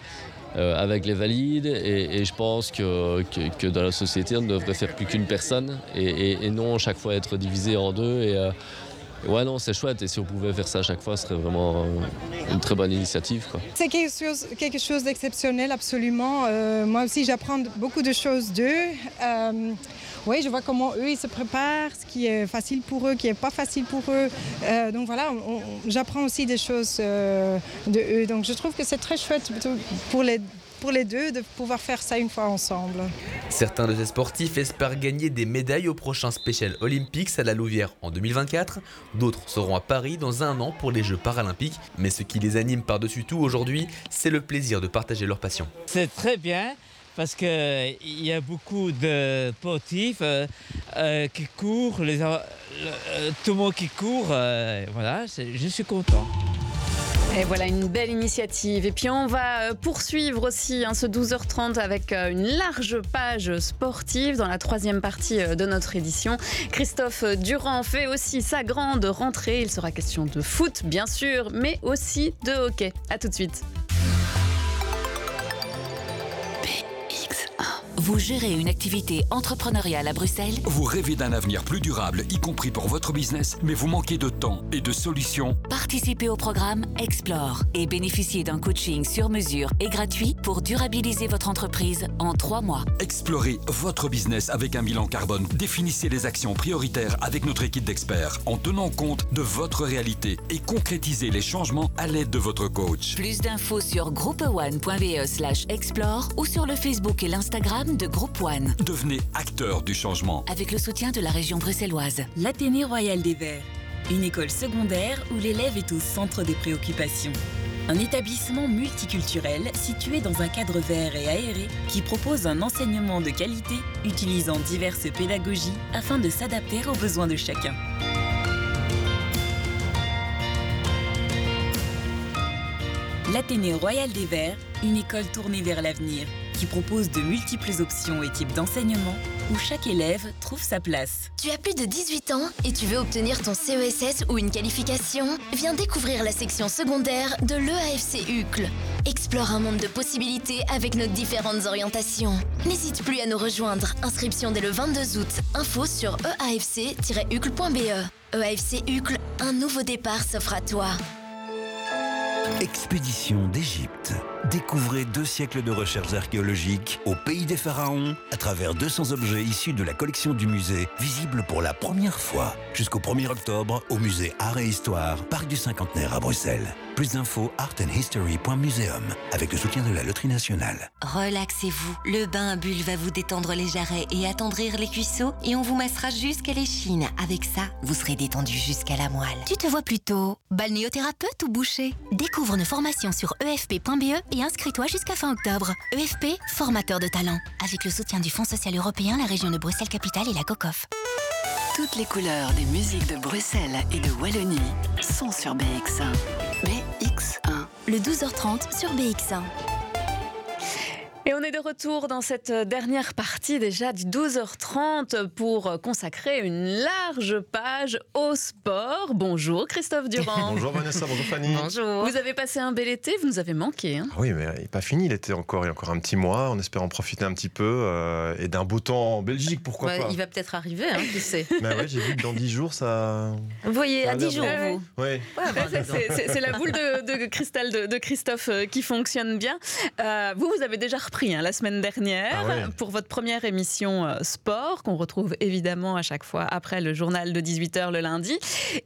avec les valides et, je pense que, que, dans la société on ne devrait faire plus qu'une personne et, et- et non chaque fois être divisé en deux. Et, euh, ouais non c'est chouette et si on pouvait faire ça à chaque fois ce serait vraiment une très bonne initiative. C'est quelque chose, quelque chose d'exceptionnel, absolument. Euh, moi aussi, j'apprends beaucoup de choses d'eux. Euh, oui, je vois comment eux, ils se préparent, ce qui est facile pour eux, qui n'est pas facile pour eux. Euh, donc voilà, j'apprends aussi des choses euh, de eux. Donc je trouve que c'est très chouette pour les pour les deux de pouvoir faire ça une fois ensemble. Certains de ces sportifs espèrent gagner des médailles au prochain Special Olympics à la Louvière en 2024. D'autres seront à Paris dans un an pour les Jeux paralympiques. Mais ce qui les anime par-dessus tout aujourd'hui, c'est le plaisir de partager leur passion. C'est très bien parce qu'il y a beaucoup de sportifs euh, euh, qui courent, les, euh, tout le monde qui court. voilà, je suis content. Et voilà une belle initiative. Et puis on va poursuivre aussi hein, ce 12h30 avec une large page sportive dans la troisième partie de notre édition. Christophe Durand fait aussi sa grande rentrée. Il sera question de foot, bien sûr, mais aussi de hockey. A tout de suite. Vous gérez une activité entrepreneuriale à Bruxelles Vous rêvez d'un avenir plus durable, y compris pour votre business, mais vous manquez de temps et de solutions Participez au programme Explore et bénéficiez d'un coaching sur mesure et gratuit pour durabiliser votre entreprise en trois mois. Explorez votre business avec un bilan carbone. Définissez les actions prioritaires avec notre équipe d'experts en tenant compte de votre réalité et concrétisez les changements à l'aide de votre coach. Plus d'infos sur groupeone.be slash explore ou sur le Facebook et l'Instagram de Groupe One. Devenez acteur du changement. Avec le soutien de la région bruxelloise. L'Athénée Royal des Verts. Une école secondaire où l'élève est au centre des préoccupations. Un établissement multiculturel situé dans un cadre vert et aéré qui propose un enseignement de qualité utilisant diverses pédagogies afin de s'adapter aux besoins de chacun. L'Athénée Royal des Verts, une école tournée vers l'avenir qui propose de multiples options et types d'enseignement où chaque élève trouve sa place. Tu as plus de 18 ans et tu veux obtenir ton CESS ou une qualification? Viens découvrir la section secondaire de l'EAFC UCLE. Explore un monde de possibilités avec nos différentes orientations. N'hésite plus à nous rejoindre. Inscription dès le 22 août. Info sur eafc-ucle.be. EAFC UCLE, un nouveau départ s'offre à toi. Expédition d'Égypte. Découvrez deux siècles de recherches archéologiques au pays des pharaons à travers 200 objets issus de la collection du musée, visibles pour la première fois jusqu'au 1er octobre au musée Art et Histoire, Parc du Cinquantenaire à Bruxelles. Plus d'infos artandhistory.museum avec le soutien de la Loterie Nationale. Relaxez-vous, le bain à bulles va vous détendre les jarrets et attendrir les cuisseaux et on vous massera jusqu'à l'échine. Avec ça, vous serez détendu jusqu'à la moelle. Tu te vois plutôt balnéothérapeute ou boucher? Découvre nos formations sur efp.be et inscris-toi jusqu'à fin octobre. EFP, formateur de talent. Avec le soutien du Fonds social européen, la région de Bruxelles-Capitale et la COCOF. Toutes les couleurs des musiques de Bruxelles et de Wallonie sont sur BX1. BX1. Le 12h30 sur BX1. Et on est de retour dans cette dernière partie déjà du 12h30 pour consacrer une large page au sport. Bonjour Christophe Durand. (laughs) bonjour Vanessa, bonjour Fanny. Bonjour. Vous avez passé un bel été, vous nous avez manqué. Hein ah oui, mais il n'est pas fini l'été encore, il y a encore un petit mois. On espère en profiter un petit peu euh, et d'un beau temps en Belgique, pourquoi pas. Il va peut-être arriver, hein, qui sait. bah ouais, j'ai vu que dans 10 jours ça. Vous voyez, à 10 jours, vous. Oui. c'est la boule de, cristal de, Christophe euh, qui fonctionne bien. Euh, vous, vous avez déjà repris Hein, la semaine dernière ah pour votre première émission euh, sport qu'on retrouve évidemment à chaque fois après le journal de 18h le lundi.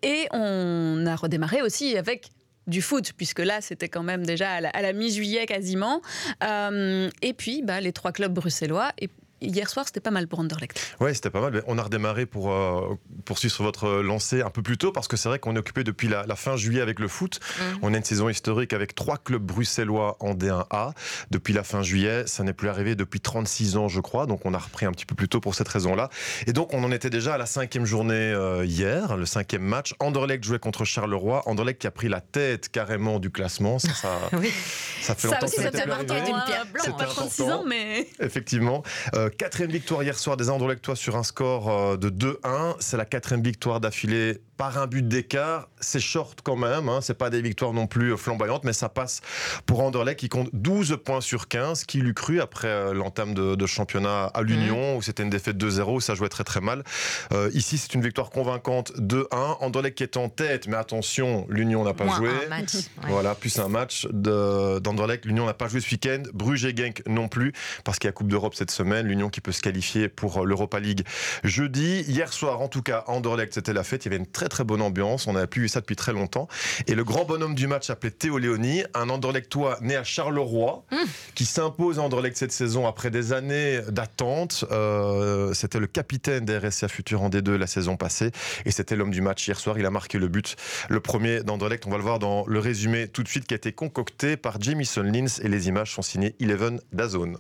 Et on a redémarré aussi avec du foot, puisque là, c'était quand même déjà à la, mi-juillet quasiment. Euh, et puis, bah, les trois clubs bruxellois. Et hier soir, c'était pas mal pour Anderlecht. Oui, c'était pas mal. On a redémarré pour euh, poursuivre sur votre lancée un peu plus tôt parce que c'est vrai qu'on est occupé depuis la, fin juillet avec le foot. Mm. On a une saison historique avec trois clubs bruxellois en D1A. Depuis la fin juillet, ça n'est plus arrivé depuis 36 ans, je crois. Donc on a repris un petit peu plus tôt pour cette raison-là. Et donc on en était déjà à la cinquième journée euh, hier, le cinquième match. Anderlecht jouait contre Charleroi. Anderlecht qui a pris la tête carrément du classement. Ça, ça, (laughs) ça fait longtemps que ça. Blanc, pas 36 ans, mais... Effectivement. Euh, quatrième victoire hier soir des Anderlechtois sur un score euh, de 2-1. C'est la quatrième victoire d'affilée par un but d'écart. C'est short quand même, hein. c'est pas des victoires non plus flamboyantes, mais ça passe pour Anderlecht qui compte 12 points sur 15. Qui l'eût cru après euh, l'entame de, championnat à l'Union, mmh. où c'était une défaite 2-0, ça jouait très très mal. Euh, ici, c'est une victoire convaincante 2-1. Anderlecht qui est en tête, mais attention, l'Union n'a pas joué. Voilà, plus un match d'Anderlecht. L'Union n'a pas joué ce week-end. Bruges et Genk non plus, parce qu'il y a Coupe d'Europe cette semaine. L'Union qui peut se qualifier pour l'Europa League jeudi. Hier soir, en tout cas, Anderlecht, c'était la fête. Il y avait une très très très bonne ambiance. On n'avait plus vu ça depuis très longtemps. Et le grand bonhomme du match s'appelait Théo Léoni, un Anderlechtois né à Charleroi, qui s'impose à Anderlecht cette saison après des années d'attente. Euh, c'était le capitaine des RSA Futur en D2 la saison passée. Et c'était l'homme du match hier soir. Il a marqué le but, le premier d'Anderlecht. On va le voir dans le résumé tout de suite qui a été concocté par Jamison Lins. Et les images sont signées Eleven Dazone.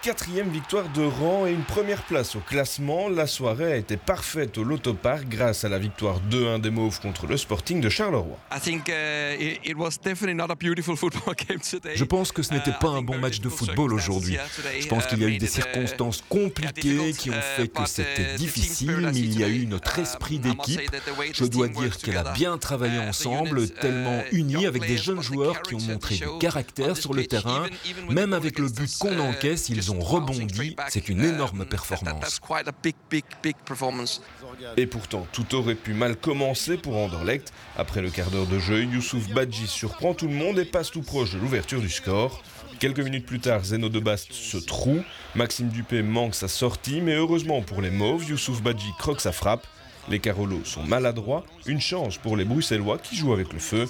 Quatrième victoire de rang et une première place au classement. La soirée a été parfaite au Lotopark grâce à la victoire 2-1 des Mauves contre le Sporting de Charleroi. (laughs) Je pense que ce n'était pas un bon match de football aujourd'hui. Je pense qu'il y a eu des circonstances compliquées qui ont fait que c'était difficile, mais il y a eu notre esprit d'équipe. Je dois dire qu'elle a bien travaillé ensemble, tellement unie avec des jeunes joueurs qui ont montré du caractère sur le terrain. Même avec le but qu'on encaisse, ils ont rebondi. C'est une énorme performance. Et pourtant, tout aurait pu mal commencer pour Anderlecht. Après le quart d'heure de jeu, Youssouf Badji surprend tout le monde et passe tout proche de l'ouverture du score. Quelques minutes plus tard, Zeno de Bast se troue. Maxime Dupé manque sa sortie, mais heureusement pour les Mauves, Youssouf Badji croque sa frappe. Les Carolos sont maladroits, une chance pour les Bruxellois qui jouent avec le feu.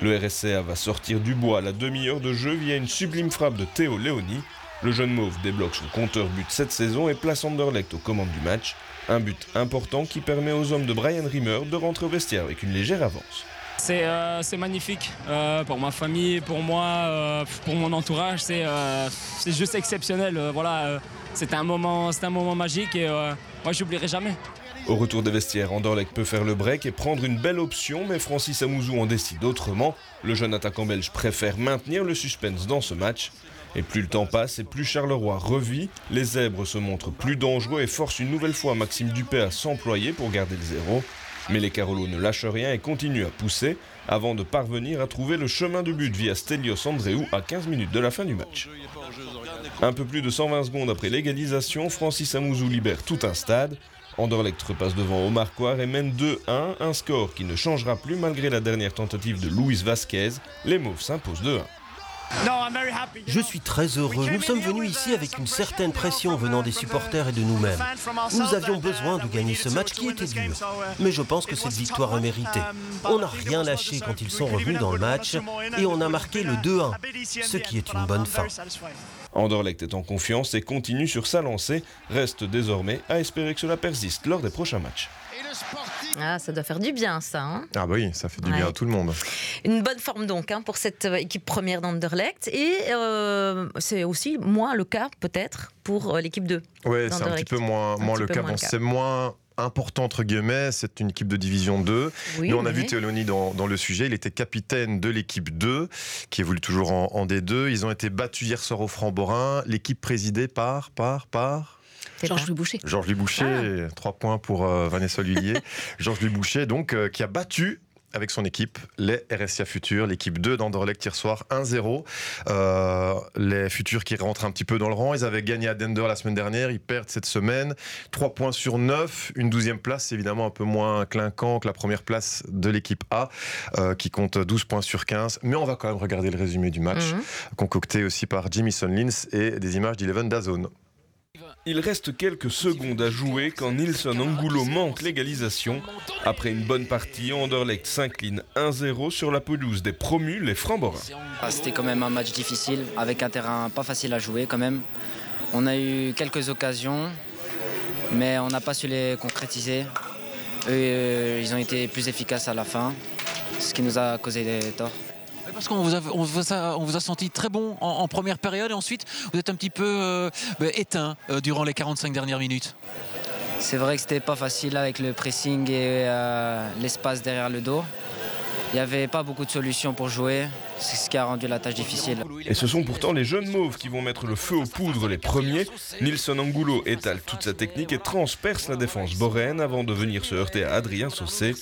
Le RSA va sortir du bois à la demi-heure de jeu via une sublime frappe de Théo Léoni. Le jeune Mauve débloque son compteur but cette saison et place Anderlecht aux commandes du match. Un but important qui permet aux hommes de Brian Rimmer de rentrer au vestiaire avec une légère avance. C'est euh, magnifique euh, pour ma famille, pour moi, euh, pour mon entourage. C'est c'est juste exceptionnel. voilà, c'est un, moment, un moment magique et moi, j'oublierai jamais. Au retour des vestiaires, Anderlecht peut faire le break et prendre une belle option, mais Francis Amouzou en décide autrement. Le jeune attaquant belge préfère maintenir le suspense dans ce match. Et plus le temps passe et plus Charleroi revit, les zèbres se montrent plus dangereux et forcent une nouvelle fois Maxime Dupé à s'employer pour garder le zéro. Mais les Carolos ne lâchent rien et continuent à pousser avant de parvenir à trouver le chemin du but via Stelios Andréou à 15 minutes de la fin du match. Un peu plus de 120 secondes après l'égalisation, Francis Amouzou libère tout un stade. Anderlecht repasse devant Omar Coire et mène 2-1, un score qui ne changera plus malgré la dernière tentative de Luis Vasquez. Les Mauves s'imposent 2-1. Je suis très heureux. Nous sommes venus ici avec une certaine pression venant des supporters et de nous-mêmes. Nous avions besoin de gagner ce match qui était dur. Mais je pense que cette victoire est méritée. On n'a rien lâché quand ils sont revenus dans le match et on a marqué le 2-1, ce qui est une bonne fin. Anderlecht est en confiance et continue sur sa lancée. Reste désormais à espérer que cela persiste lors des prochains matchs. Ah, ça doit faire du bien, ça. Hein. ah bah oui, ça fait du bien à tout le monde. Une bonne forme donc hein, pour cette euh, équipe première d'Anderlecht. Et euh, c'est aussi moins le cas, peut-être, pour euh, l'équipe 2. Oui, c'est un petit peu moins, moins le cas. Bon, c'est moins important entre guillemets, c'est une équipe de division 2. Nous on a vu Théoloni dans, dans, le sujet, il était capitaine de l'équipe 2 qui évolue toujours en, en, D2. Ils ont été battus hier soir au Franc-Borin, l'équipe présidée par par par Georges-Louis Boucher. Georges-Louis Boucher, ah. trois points pour euh, Vanessa Lullier. (laughs) Georges-Louis Boucher, donc, euh, qui a battu avec son équipe, les RSA Futurs, l'équipe 2 d'Anderlecht hier soir, 1-0. Euh, les Futurs qui rentrent un petit peu dans le rang, ils avaient gagné à Dender la semaine dernière, ils perdent cette semaine. 3 points sur 9, une douzième place, c'est évidemment un peu moins clinquant que la première place de l'équipe A, qui compte 12 points sur 15. Mais on va quand même regarder le résumé du match, mhm. concocté aussi par Jimmy Lins et des images d'Eleven Dazone. Il reste quelques secondes à jouer quand Nilsson Angulo manque l'égalisation. Après une bonne partie, Anderlecht s'incline 1-0 sur la pelouse des promus, les Framborins. Ah, c'était quand même un match difficile, avec un terrain pas facile à jouer quand même. On a eu quelques occasions, mais on n'a pas su les concrétiser. Eux, euh, ils ont été plus efficaces à la fin, ce qui nous a causé des torts. Parce qu'on vous, vous, a senti très bon en, première période et ensuite vous êtes un petit peu euh, bah, éteint euh, durant les 45 dernières minutes. C'est vrai que c'était pas facile avec le pressing et euh, l'espace derrière le dos. Il n'y avait pas beaucoup de solutions pour jouer, c'est ce qui a rendu la tâche difficile. Et ce sont pourtant les jeunes mauves qui vont mettre le feu aux poudres les premiers. Nilsson Angulo étale toute sa technique et transperce la défense boréenne avant de venir se heurter à Adrien Saucé.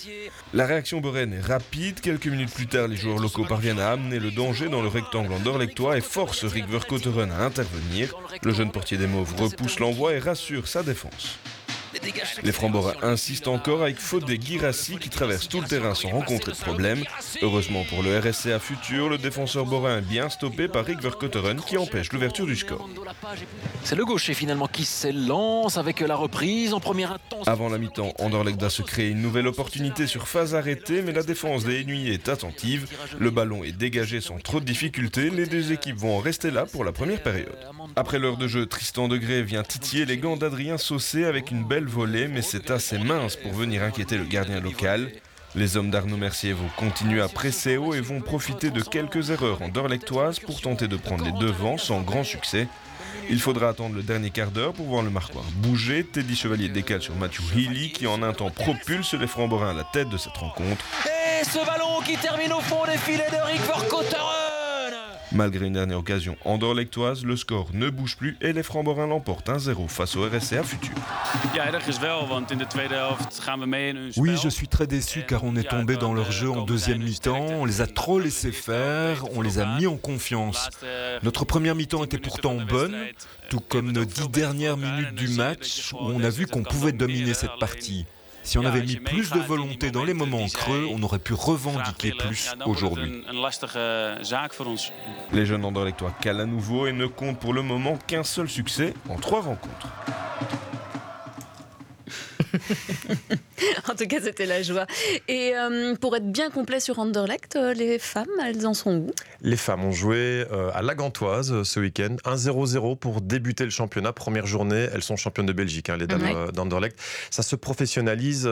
La réaction boréenne est rapide. Quelques minutes plus tard, les joueurs locaux parviennent à amener le danger dans le rectangle en et force Rick Verkotteren à intervenir. Le jeune portier des mauves repousse l'envoi et rassure sa défense. Les Framborins insistent encore avec faute des Girassi qui traversent tout le terrain sans rencontrer de problème. Heureusement pour le RSCA futur, le défenseur borin est bien stoppé par Rick Verkotteren qui empêche l'ouverture du score. C'est le gaucher finalement qui s'élance avec la reprise en première intention. Avant la mi-temps, Anderlecht se créer une nouvelle opportunité sur phase arrêtée, mais la défense des Ennuis est attentive. Le ballon est dégagé sans trop de difficultés. Les deux équipes vont rester là pour la première période. Après l'heure de jeu, Tristan Degré vient titiller les gants d'Adrien Saucé avec une belle volée, mais c'est assez mince pour venir inquiéter le gardien local. Les hommes d'Arnaud Mercier vont continuer à presser haut et vont profiter de quelques erreurs en dorlectoise pour tenter de prendre les devants sans grand succès. Il faudra attendre le dernier quart d'heure pour voir le marquoir bouger. Teddy Chevalier décale sur Matthew Healy qui en un temps propulse les Framborins à la tête de cette rencontre. Et ce ballon qui termine au fond des filets de Rick Verkotteren Malgré une dernière occasion Andorre-Lectoise, le score ne bouge plus et les Framborins l'emportent 1-0 face au RSCA Futur. Oui, je suis très déçu car on est tombé dans leur jeu en deuxième mi-temps, on les a trop laissés faire, on les a mis en confiance. Notre première mi-temps était pourtant bonne, tout comme nos dix dernières minutes du match où on a vu qu'on pouvait dominer cette partie. Si on avait mis plus de volonté dans les moments creux, on aurait pu revendiquer plus aujourd'hui. Les jeunes Anderlechtois calent à nouveau et ne comptent pour le moment qu'un seul succès en trois rencontres. (laughs) en tout cas, c'était la joie. Et euh, pour être bien complet sur Anderlecht, euh, les femmes, elles en sont où? Les femmes ont joué euh, à la Gantoise ce week-end. 1-0-0 pour débuter le championnat. Première journée, elles sont championnes de Belgique, hein, les dames d'Anderlecht. Ça se professionnalise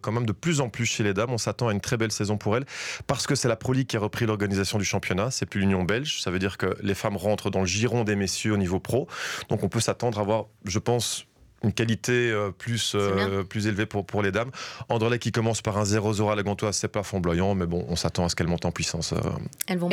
quand même de plus en plus chez les dames. On s'attend à une très belle saison pour elles parce que c'est la Pro League qui a repris l'organisation du championnat. C'est plus l'Union belge. Ça veut dire que les femmes rentrent dans le giron des messieurs au niveau pro. Donc on peut s'attendre à avoir, je pense, une qualité euh, plus, euh, plus élevée pour, pour les dames. Anderlecht qui commence par un 0-0 à la Gantoise, c'est pas flamboyant, mais bon, on s'attend à ce qu'elle monte en puissance. Euh. Elles vont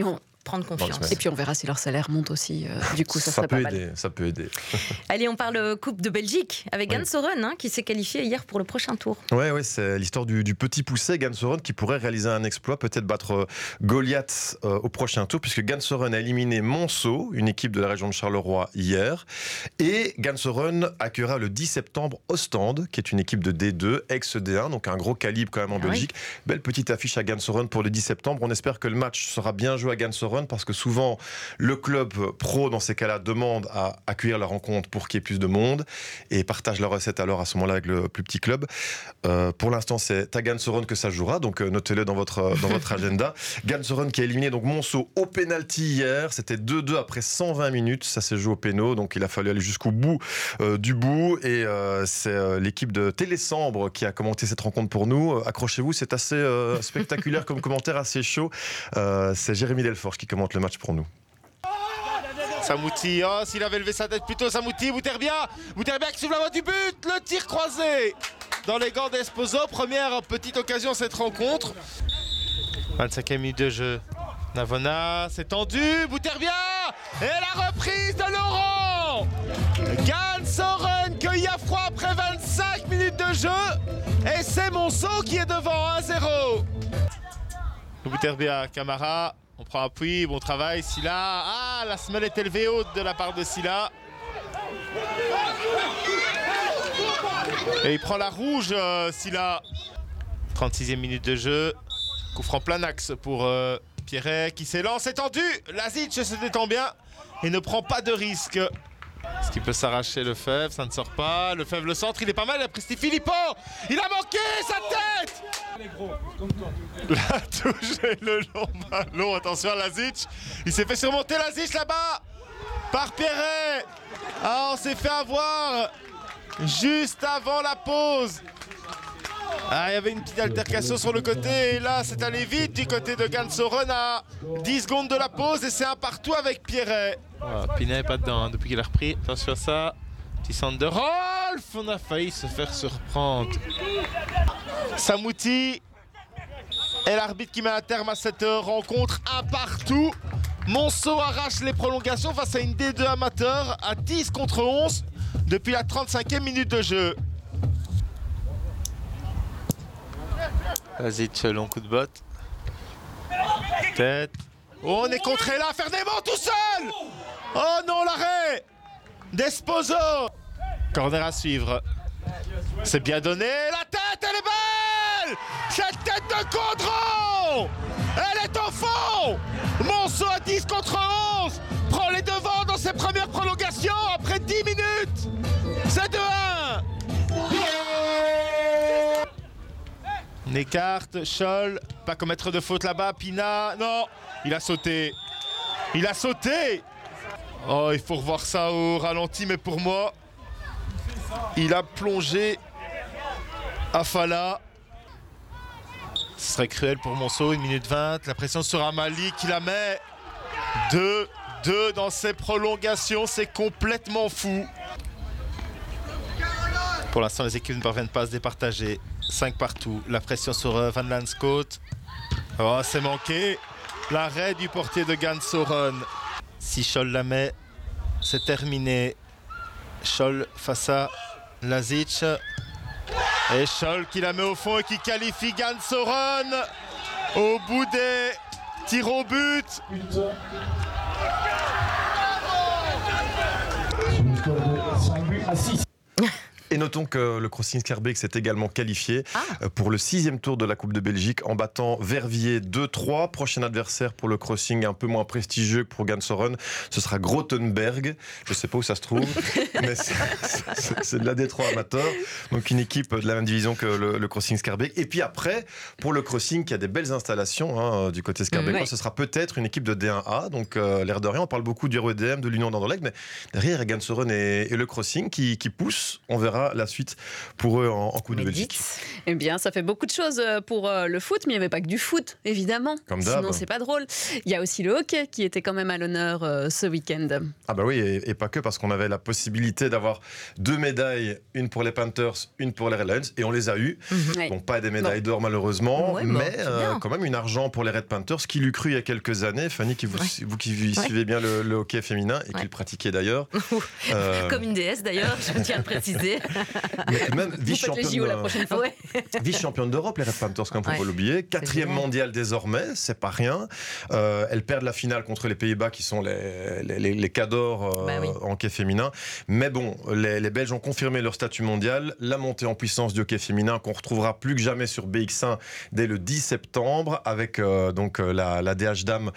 prendre confiance. Et puis on verra si leur salaire monte aussi. Euh, du coup, ça, ça peut aider. Ça peut aider. (laughs) Allez, on parle Coupe de Belgique avec oui. Gansoren hein, qui s'est qualifié hier pour le prochain tour. Oui, ouais, c'est l'histoire du, du, petit poussé Gansoren qui pourrait réaliser un exploit, peut-être battre euh, Goliath euh, au prochain tour, puisque Gansoren a éliminé Monceau, une équipe de la région de Charleroi hier, et Gansoren accueillera le 10 septembre Ostende, qui est une équipe de D2, ex-D1, donc un gros calibre quand même en ah Belgique. Oui. Belle petite affiche à Gansoren pour le 10 septembre. On espère que le match sera bien joué à Gansoren parce que souvent le club pro dans ces cas-là demande à accueillir la rencontre pour qu'il y ait plus de monde et partage la recette alors à ce moment-là avec le plus petit club. Euh, pour l'instant, c'est à Gansoron que ça jouera, donc euh, notez-le dans votre, dans votre (laughs) agenda. Gansoron qui a éliminé donc Monceau au penalty hier, c'était 2-2 après 120 minutes, ça s'est joué au péno, donc il a fallu aller jusqu'au bout euh, du bout et euh, c'est euh, l'équipe de Télésambre qui a commenté cette rencontre pour nous. Accrochez-vous, c'est assez spectaculaire comme (laughs) commentaire, assez chaud. c'est Jérémy Delforge qui commente le match pour nous. Samouti, oh, s'il avait levé sa tête plutôt, Samouti, Bouterbia, Bouterbia qui souffle la voie du but, le tir croisé dans les gants d'Esposo, première petite occasion cette rencontre. 25e minute de jeu, Navona, c'est tendu, Bouterbia, et la reprise de Laurent Gann Soren cueilli à froid après 25 minutes de jeu, et c'est Monceau qui est devant 1-0. Bouterbia, Camara, on prend appui, bon travail, Silla. Ah, la semelle est élevée haute de la part de Silla. Et il prend la rouge, euh, Silla. 36e minute de jeu. Coup franc plein axe pour euh, Pierret qui s'élance. Étendu, Lazic se détend bien et ne prend pas de risque. Est-ce qu'il peut s'arracher le Fèvre Ça ne sort pas. Le Fèvre, le centre, il est pas mal. Il a pris Filippo. Il a manqué sa tête La touche le long ballon. Attention à Lazic. Il s'est fait surmonter Lazic là-bas par Pierret. Ah, on s'est fait avoir juste avant la pause. Ah, il y avait une petite altercation sur le côté et là c'est allé vite du côté de Gansoren à 10 secondes de la pause et c'est un partout avec Pierret. Ah, Pinet n'est pas dedans hein, depuis qu'il a repris. Attention à ça. Petit centre de Rolf. On a failli se faire surprendre. Samouti est l'arbitre qui met un terme à cette rencontre. Un partout. Monceau arrache les prolongations face à une D2 amateur à 10 contre 11 depuis la 35e minute de jeu. Vas-y, long coup de botte. Tête. Oh, on est contré là, Ferdinand tout seul Oh non, l'arrêt Desposo Corner à suivre. C'est bien donné. La tête, elle est belle Cette tête de Condron Elle est au fond Monceau à 10 contre 11 écarte, Scholl, pas commettre de faute là-bas, Pina, non, il a sauté. Il a sauté Oh, il faut revoir ça au ralenti, mais pour moi, il a plongé Afala. Ce serait cruel pour Monceau, une minute 20. La pression sera Mali qui la met. 2, 2 dans ses prolongations, c'est complètement fou. Pour l'instant, les équipes ne parviennent pas à se départager. 5 partout. La pression sur euh, Van Lanscoot. Oh, c'est manqué. L'arrêt du portier de Gansoron. Si Scholl la met, c'est terminé. Scholl face à Lazic. Et Scholl qui la met au fond et qui qualifie Gansoron au bout des tirs au but. Et notons que le Crossing Scarbeck s'est également qualifié Ah. euh, pour le sixième tour de la Coupe de Belgique en battant Verviers 2-3. Prochain adversaire pour le Crossing un peu moins prestigieux que pour Gansoren, ce sera Grotenberg. Je ne sais pas où ça se trouve, (laughs) mais c'est- de la D3 amateur. Donc une équipe de la même division que le, le Crossing Scarbeck. Et puis après, pour le Crossing qui a des belles installations hein, du côté Scarbeck, Ouais. ce sera peut-être une équipe de D1A. Donc euh, l'air de rien, on parle beaucoup du REDM, de l'Union d'Anderlecht, mais derrière, il y a Gansoren et, et le Crossing qui, qui poussent. On verra la suite pour eux en, en Coupe de Belgique. Eh bien, ça fait beaucoup de choses euh, pour euh, le foot, mais il n'y avait pas que du foot, évidemment. Comme d'hab. Sinon, c'est pas drôle. Il y a aussi le hockey qui était quand même à l'honneur euh, ce week-end. Ah bah oui, et, et pas que parce qu'on avait la possibilité d'avoir deux médailles, une pour les Panthers, une pour les Red Lions, et on les a eues. Ouais. Bon, pas des médailles d'or malheureusement, Ouais, mais euh, quand même une argent pour les Red Panthers, qui l'eût cru il y a quelques années. Fanny, qui vous, vous qui Ouais. suivez bien le, le hockey féminin et qui le pratiquez d'ailleurs. (laughs) Euh, Comme une déesse d'ailleurs, je tiens à le préciser. (laughs) mais même, vice-championne JO la de- prochaine fois. Vice-championne d'Europe, les Red Panthers, quand Ouais. pas l'oublier. Quatrième génial. mondial désormais, c'est pas rien. Euh, elles perdent la finale contre les Pays-Bas, qui sont les, les, les, les cadors euh, Bah oui. en hockey féminin. Mais bon, les, les Belges ont confirmé leur statut mondial. La montée en puissance du hockey féminin, qu'on retrouvera plus que jamais sur BX1 dès le 10 septembre, avec euh, donc la, la DH Dame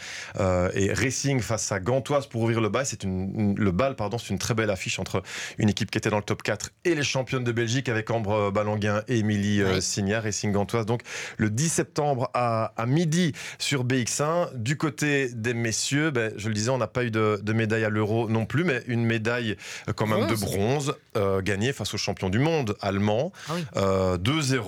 et Racing face à Gantoise pour ouvrir le bal. C'est une, une- le bal, pardon, c'est une très belle affiche entre une équipe qui était dans le top 4 et les championnes de Belgique avec Ambre Balanguin et Émilie euh, Signard, Racing Gantoise. Donc le 10 septembre à, à midi sur BX1. Du côté des messieurs, ben, je le disais, on n'a pas eu de, de médaille à l'euro non plus, mais une médaille euh, quand même de Bronze. euh, gagnée face aux champions du monde allemands. Ah Euh, 2-0,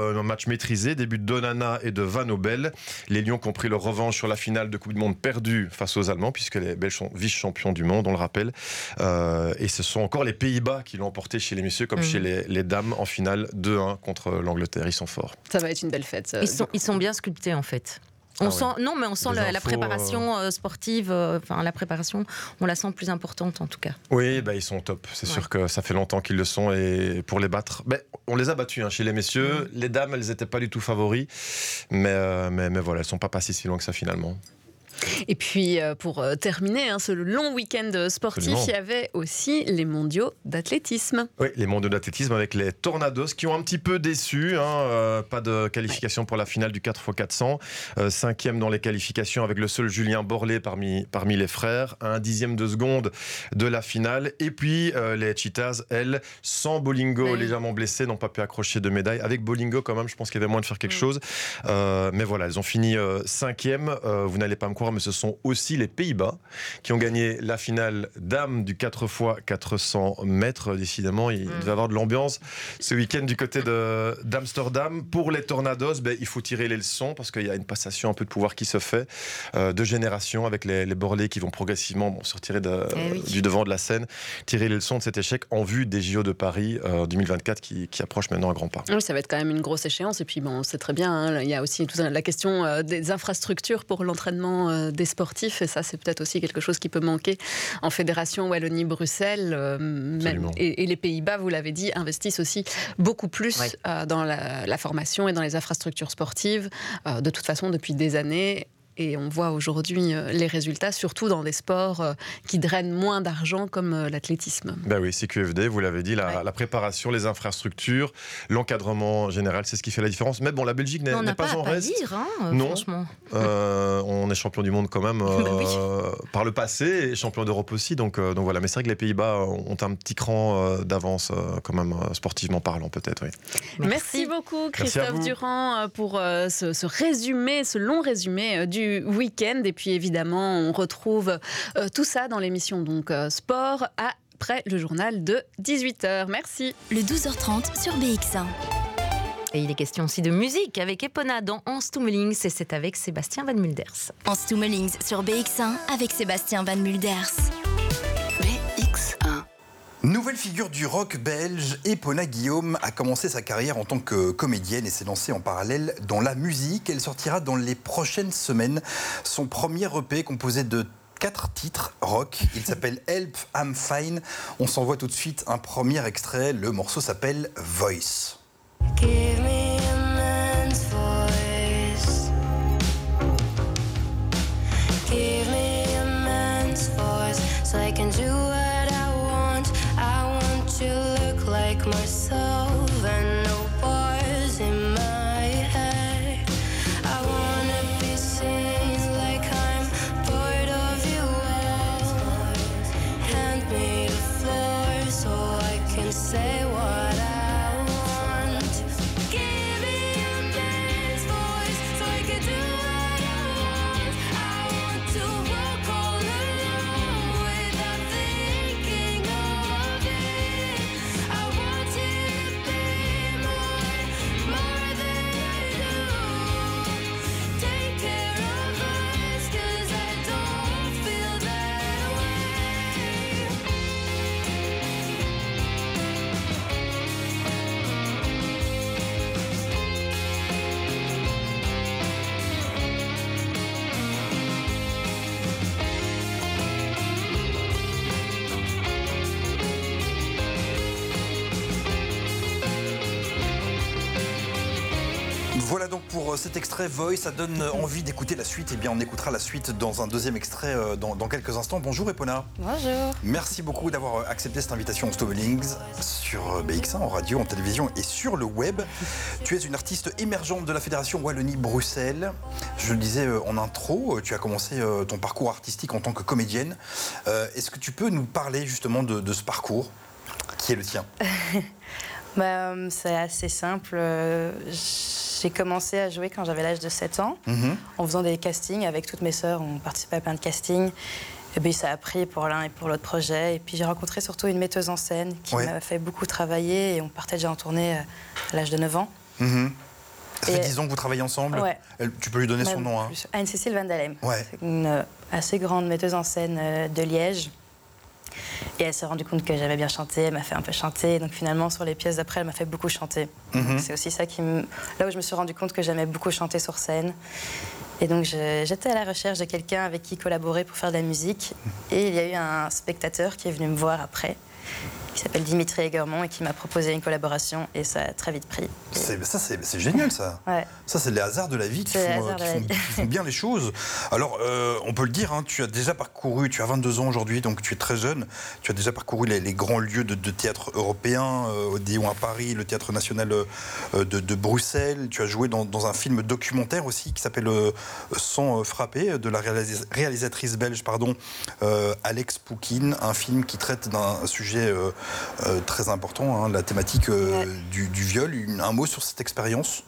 euh, un match maîtrisé, début de Donana et de Van Obel. Les Lions qui ont pris leur revanche sur la finale de Coupe du Monde perdue face aux Allemands, puisque les Belges sont vice-champions du monde, on le rappelle. Euh, et ce sont encore les Pays-Bas qui l'ont emporté chez les messieurs, comme Mhm. chez les, les dames en finale 2-1 contre l'Angleterre. Ils sont forts. Ça va être une belle fête. ça. Ils sont, ils sont bien sculptés en fait. On Ah sent, ouais. non, mais on sent la, préparation euh, sportive, euh, enfin la préparation, on la sent plus importante en tout cas. Oui, bah, ils sont top. C'est sûr que ça fait longtemps qu'ils le sont. Et pour les battre, ben, on les a battus hein, chez les messieurs. Les dames, elles n'étaient pas du tout favoris. Mais, euh, mais, mais voilà, elles sont pas passées si loin que ça finalement. Et puis, euh, pour euh, terminer hein, ce long week-end sportif, Absolument. il y avait aussi les mondiaux d'athlétisme. Oui, les mondiaux d'athlétisme avec les Tornados qui ont un petit peu déçu. hein, euh, pas de qualification pour la finale du 4x400. Euh, cinquième dans les qualifications avec le seul Julien Borlé parmi, parmi les frères. à Un dixième de seconde de la finale. Et puis euh, les Cheetahs, elles, sans Bolingo légèrement blessé, n'ont pas pu accrocher de médaille. Avec Bolingo, quand même, je pense qu'il y avait moins de faire quelque chose. Euh, mais voilà, elles ont fini euh, cinquième. Euh, vous n'allez pas me croire, mais ce sont aussi les Pays-Bas qui ont gagné la finale dame du 4x400 mètres. Décidément, il devait y avoir de l'ambiance ce week-end du côté d'Amsterdam. Pour les Tornados, ben, il faut tirer les leçons parce qu'il y a une passation un peu de pouvoir qui se fait euh, de génération avec les, les Borlés qui vont progressivement bon, se retirer de- Eh oui. du devant de la scène, tirer les leçons de cet échec en vue des JO de Paris euh, 2024 qui, qui approchent maintenant à grands pas. Oui, ça va être quand même une grosse échéance. Et puis, bon, c'est très bien. hein, il y a aussi toute la question euh, des infrastructures pour l'entraînement euh, des sportifs. Et ça, c'est peut-être aussi quelque chose qui peut manquer en fédération Wallonie-Bruxelles. euh, et, et les Pays-Bas, vous l'avez dit, investissent aussi beaucoup plus euh, dans la, la formation et dans les infrastructures sportives. De toute façon, depuis des années, Et on voit aujourd'hui les résultats, surtout dans des sports qui drainent moins d'argent comme l'athlétisme. Ben oui, c'est QFD, vous l'avez dit, la, préparation, les infrastructures, l'encadrement général, c'est ce qui fait la différence. Mais bon, la Belgique n'est pas, en reste. Dire, hein, non, on est champion du monde quand même (laughs) bah par le passé et champion d'Europe aussi. Donc, donc voilà, mais c'est vrai que les Pays-Bas ont un petit cran d'avance quand même sportivement parlant peut-être. Oui. Merci. beaucoup Christophe Durand pour ce, ce, résumé, ce long résumé du week-end. Et puis évidemment, on retrouve tout ça dans l'émission donc sport après le journal de 18h. Merci. Le 12h30 sur BX1. Et il est question aussi de musique avec Epona dans Hans Stummelings et c'est avec Sébastien Van Mulders. Hans Stummelings sur BX1 avec Sébastien Van Mulders. Nouvelle figure du rock belge, Epona Guillaume a commencé sa carrière en tant que comédienne et s'est lancée en parallèle dans la musique. Elle sortira dans les prochaines semaines son premier EP composé de quatre titres rock. Il s'appelle (laughs) Help, I'm Fine. On s'envoie tout de suite un premier extrait. Le morceau s'appelle Voice. Pour euh, cet extrait Voice, ça donne euh, envie d'écouter la suite. Eh bien, on écoutera la suite dans un deuxième extrait euh, dans, quelques instants. Bonjour Epona. Bonjour. Merci beaucoup d'avoir accepté cette invitation au Stovellings sur BX1, en radio, en télévision et sur le web. Tu es une artiste émergente de la Fédération Wallonie-Bruxelles. Je le disais en intro, tu as commencé ton parcours artistique en tant que comédienne. Est-ce que tu peux nous parler justement de, ce parcours qui est le tien? (laughs) Bah, C'est assez simple j'ai commencé à jouer quand j'avais l'âge de 7 ans, mhm. en faisant des castings avec toutes mes sœurs. On participait à plein de castings. Et puis ça a pris pour l'un et pour l'autre projet. Et puis j'ai rencontré surtout une metteuse en scène qui m'a fait beaucoup travailler. Et on partait déjà en tournée euh, à l'âge de 9 ans. Mhm. Ça fait 10 ans que vous travaillez ensemble ouais. Tu peux lui donner son nom. Hein. Anne-Cécile Van Dalem. C'est une euh, assez grande metteuse en scène euh, de Liège. Et elle s'est rendue compte que j'avais bien chanté, elle m'a fait un peu chanter. Donc finalement, sur les pièces d'après, elle m'a fait beaucoup chanter. Mhm. C'est aussi ça qui me... Là où je me suis rendu compte que j'aimais beaucoup chanter sur scène. Et donc j'étais à la recherche de quelqu'un avec qui collaborer pour faire de la musique. Et il y a eu un spectateur qui est venu me voir après qui s'appelle Dimitri Egermont et qui m'a proposé une collaboration et ça a très vite pris. ça, c'est génial ça. Ça, c'est les hasards de la vie qui, font, bien les choses. Alors, euh, on peut le dire, hein, tu as déjà parcouru, tu as 22 ans aujourd'hui, donc tu es très jeune, tu as déjà parcouru les, grands lieux de, théâtre européen, euh, Odéon à Paris, le Théâtre National euh, de, Bruxelles, tu as joué dans, un film documentaire aussi qui s'appelle Sans frapper, de la réalisatrice belge pardon, Alex Poukine, un film qui traite d'un sujet euh, très important, hein, la thématique euh, du, viol. Un mot sur cette expérience,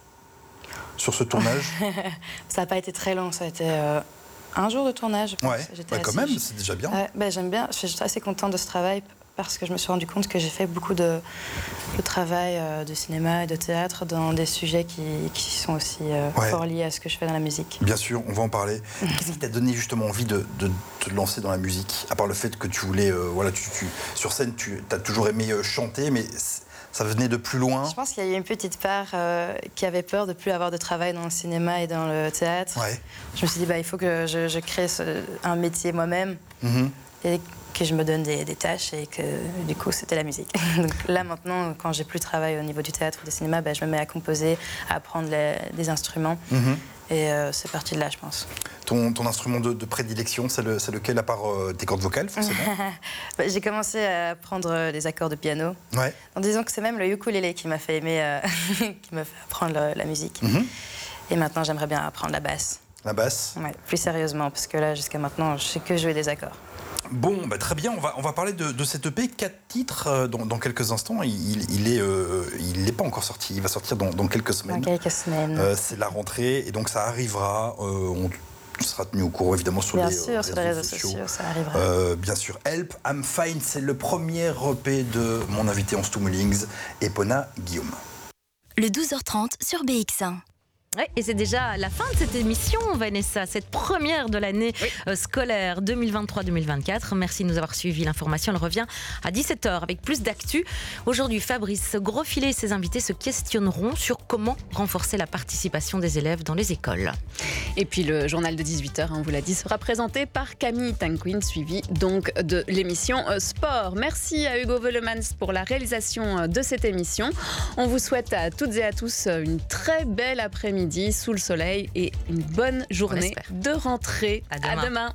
sur ce tournage? (laughs) Ça n'a pas été très long, ça a été euh, un jour de tournage. Ouais, quand même, c'est déjà bien. Ben, j'aime bien, je suis assez contente de ce travail parce que je me suis rendu compte que j'ai fait beaucoup de, travail euh, de cinéma et de théâtre dans des sujets qui, sont aussi euh, fort liés à ce que je fais dans la musique. Bien sûr, on va en parler. (laughs) Qu'est-ce qui t'a donné justement envie de, te lancer dans la musique À part le fait que tu voulais, euh, voilà, tu, sur scène, tu as toujours aimé chanter, mais ça venait de plus loin? Je pense qu'il y a eu une petite part qui avait peur de plus avoir de travail dans le cinéma et dans le théâtre. Je me suis dit, bah, il faut que je, crée un métier moi-même. Mm-hmm. Et que je me donne des, tâches et que du coup c'était la musique. (laughs) Donc là maintenant, quand j'ai plus de travail au niveau du théâtre ou du cinéma, ben, je me mets à composer, à apprendre des instruments. Mhm. Et euh, c'est parti de là, je pense. Ton, ton instrument de, prédilection, c'est le, lequel à part euh, tes cordes vocales, forcément? (laughs) Bah, J'ai commencé à apprendre les accords de piano. Ouais. En disant que c'est même le ukulélé qui m'a fait aimer, (laughs) qui m'a fait apprendre la musique. Mhm. Et maintenant, j'aimerais bien apprendre la basse. La basse? Ouais, plus sérieusement, parce que là, jusqu'à maintenant, je sais que jouer des accords. Bon, bah, très bien, on va, on va parler de, de cette EP, quatre titres euh, dans, quelques instants. Il, il est, euh, il n'est pas encore sorti, il va sortir dans, quelques semaines. Dans quelques semaines. Euh, c'est la rentrée et donc ça arrivera. on sera tenu au courant évidemment sur, bien les, sûr, sur les réseaux sociaux. ça arrivera. bien sûr, Help, I'm Fine, c'est le premier EP de mon invité en Stummelings, Epona Guillaume. Le 12h30 sur BX1 et c'est déjà la fin de cette émission, Vanessa, cette première de l'année euh, scolaire 2023-2024. Merci de nous avoir suivis. L'information, elle revient à 17h avec plus d'actu. Aujourd'hui, Fabrice Grosfilet et ses invités se questionneront sur comment renforcer la participation des élèves dans les écoles. Et puis le journal de 18h, on vous l'a dit, sera présenté par Camille Tanquin, suivi donc de l'émission euh, Sport. Merci à Hugo Velemans pour la réalisation euh, de cette émission. On vous souhaite à toutes et à tous une très belle après-midi sous le soleil et une bonne journée de rentrée. À demain.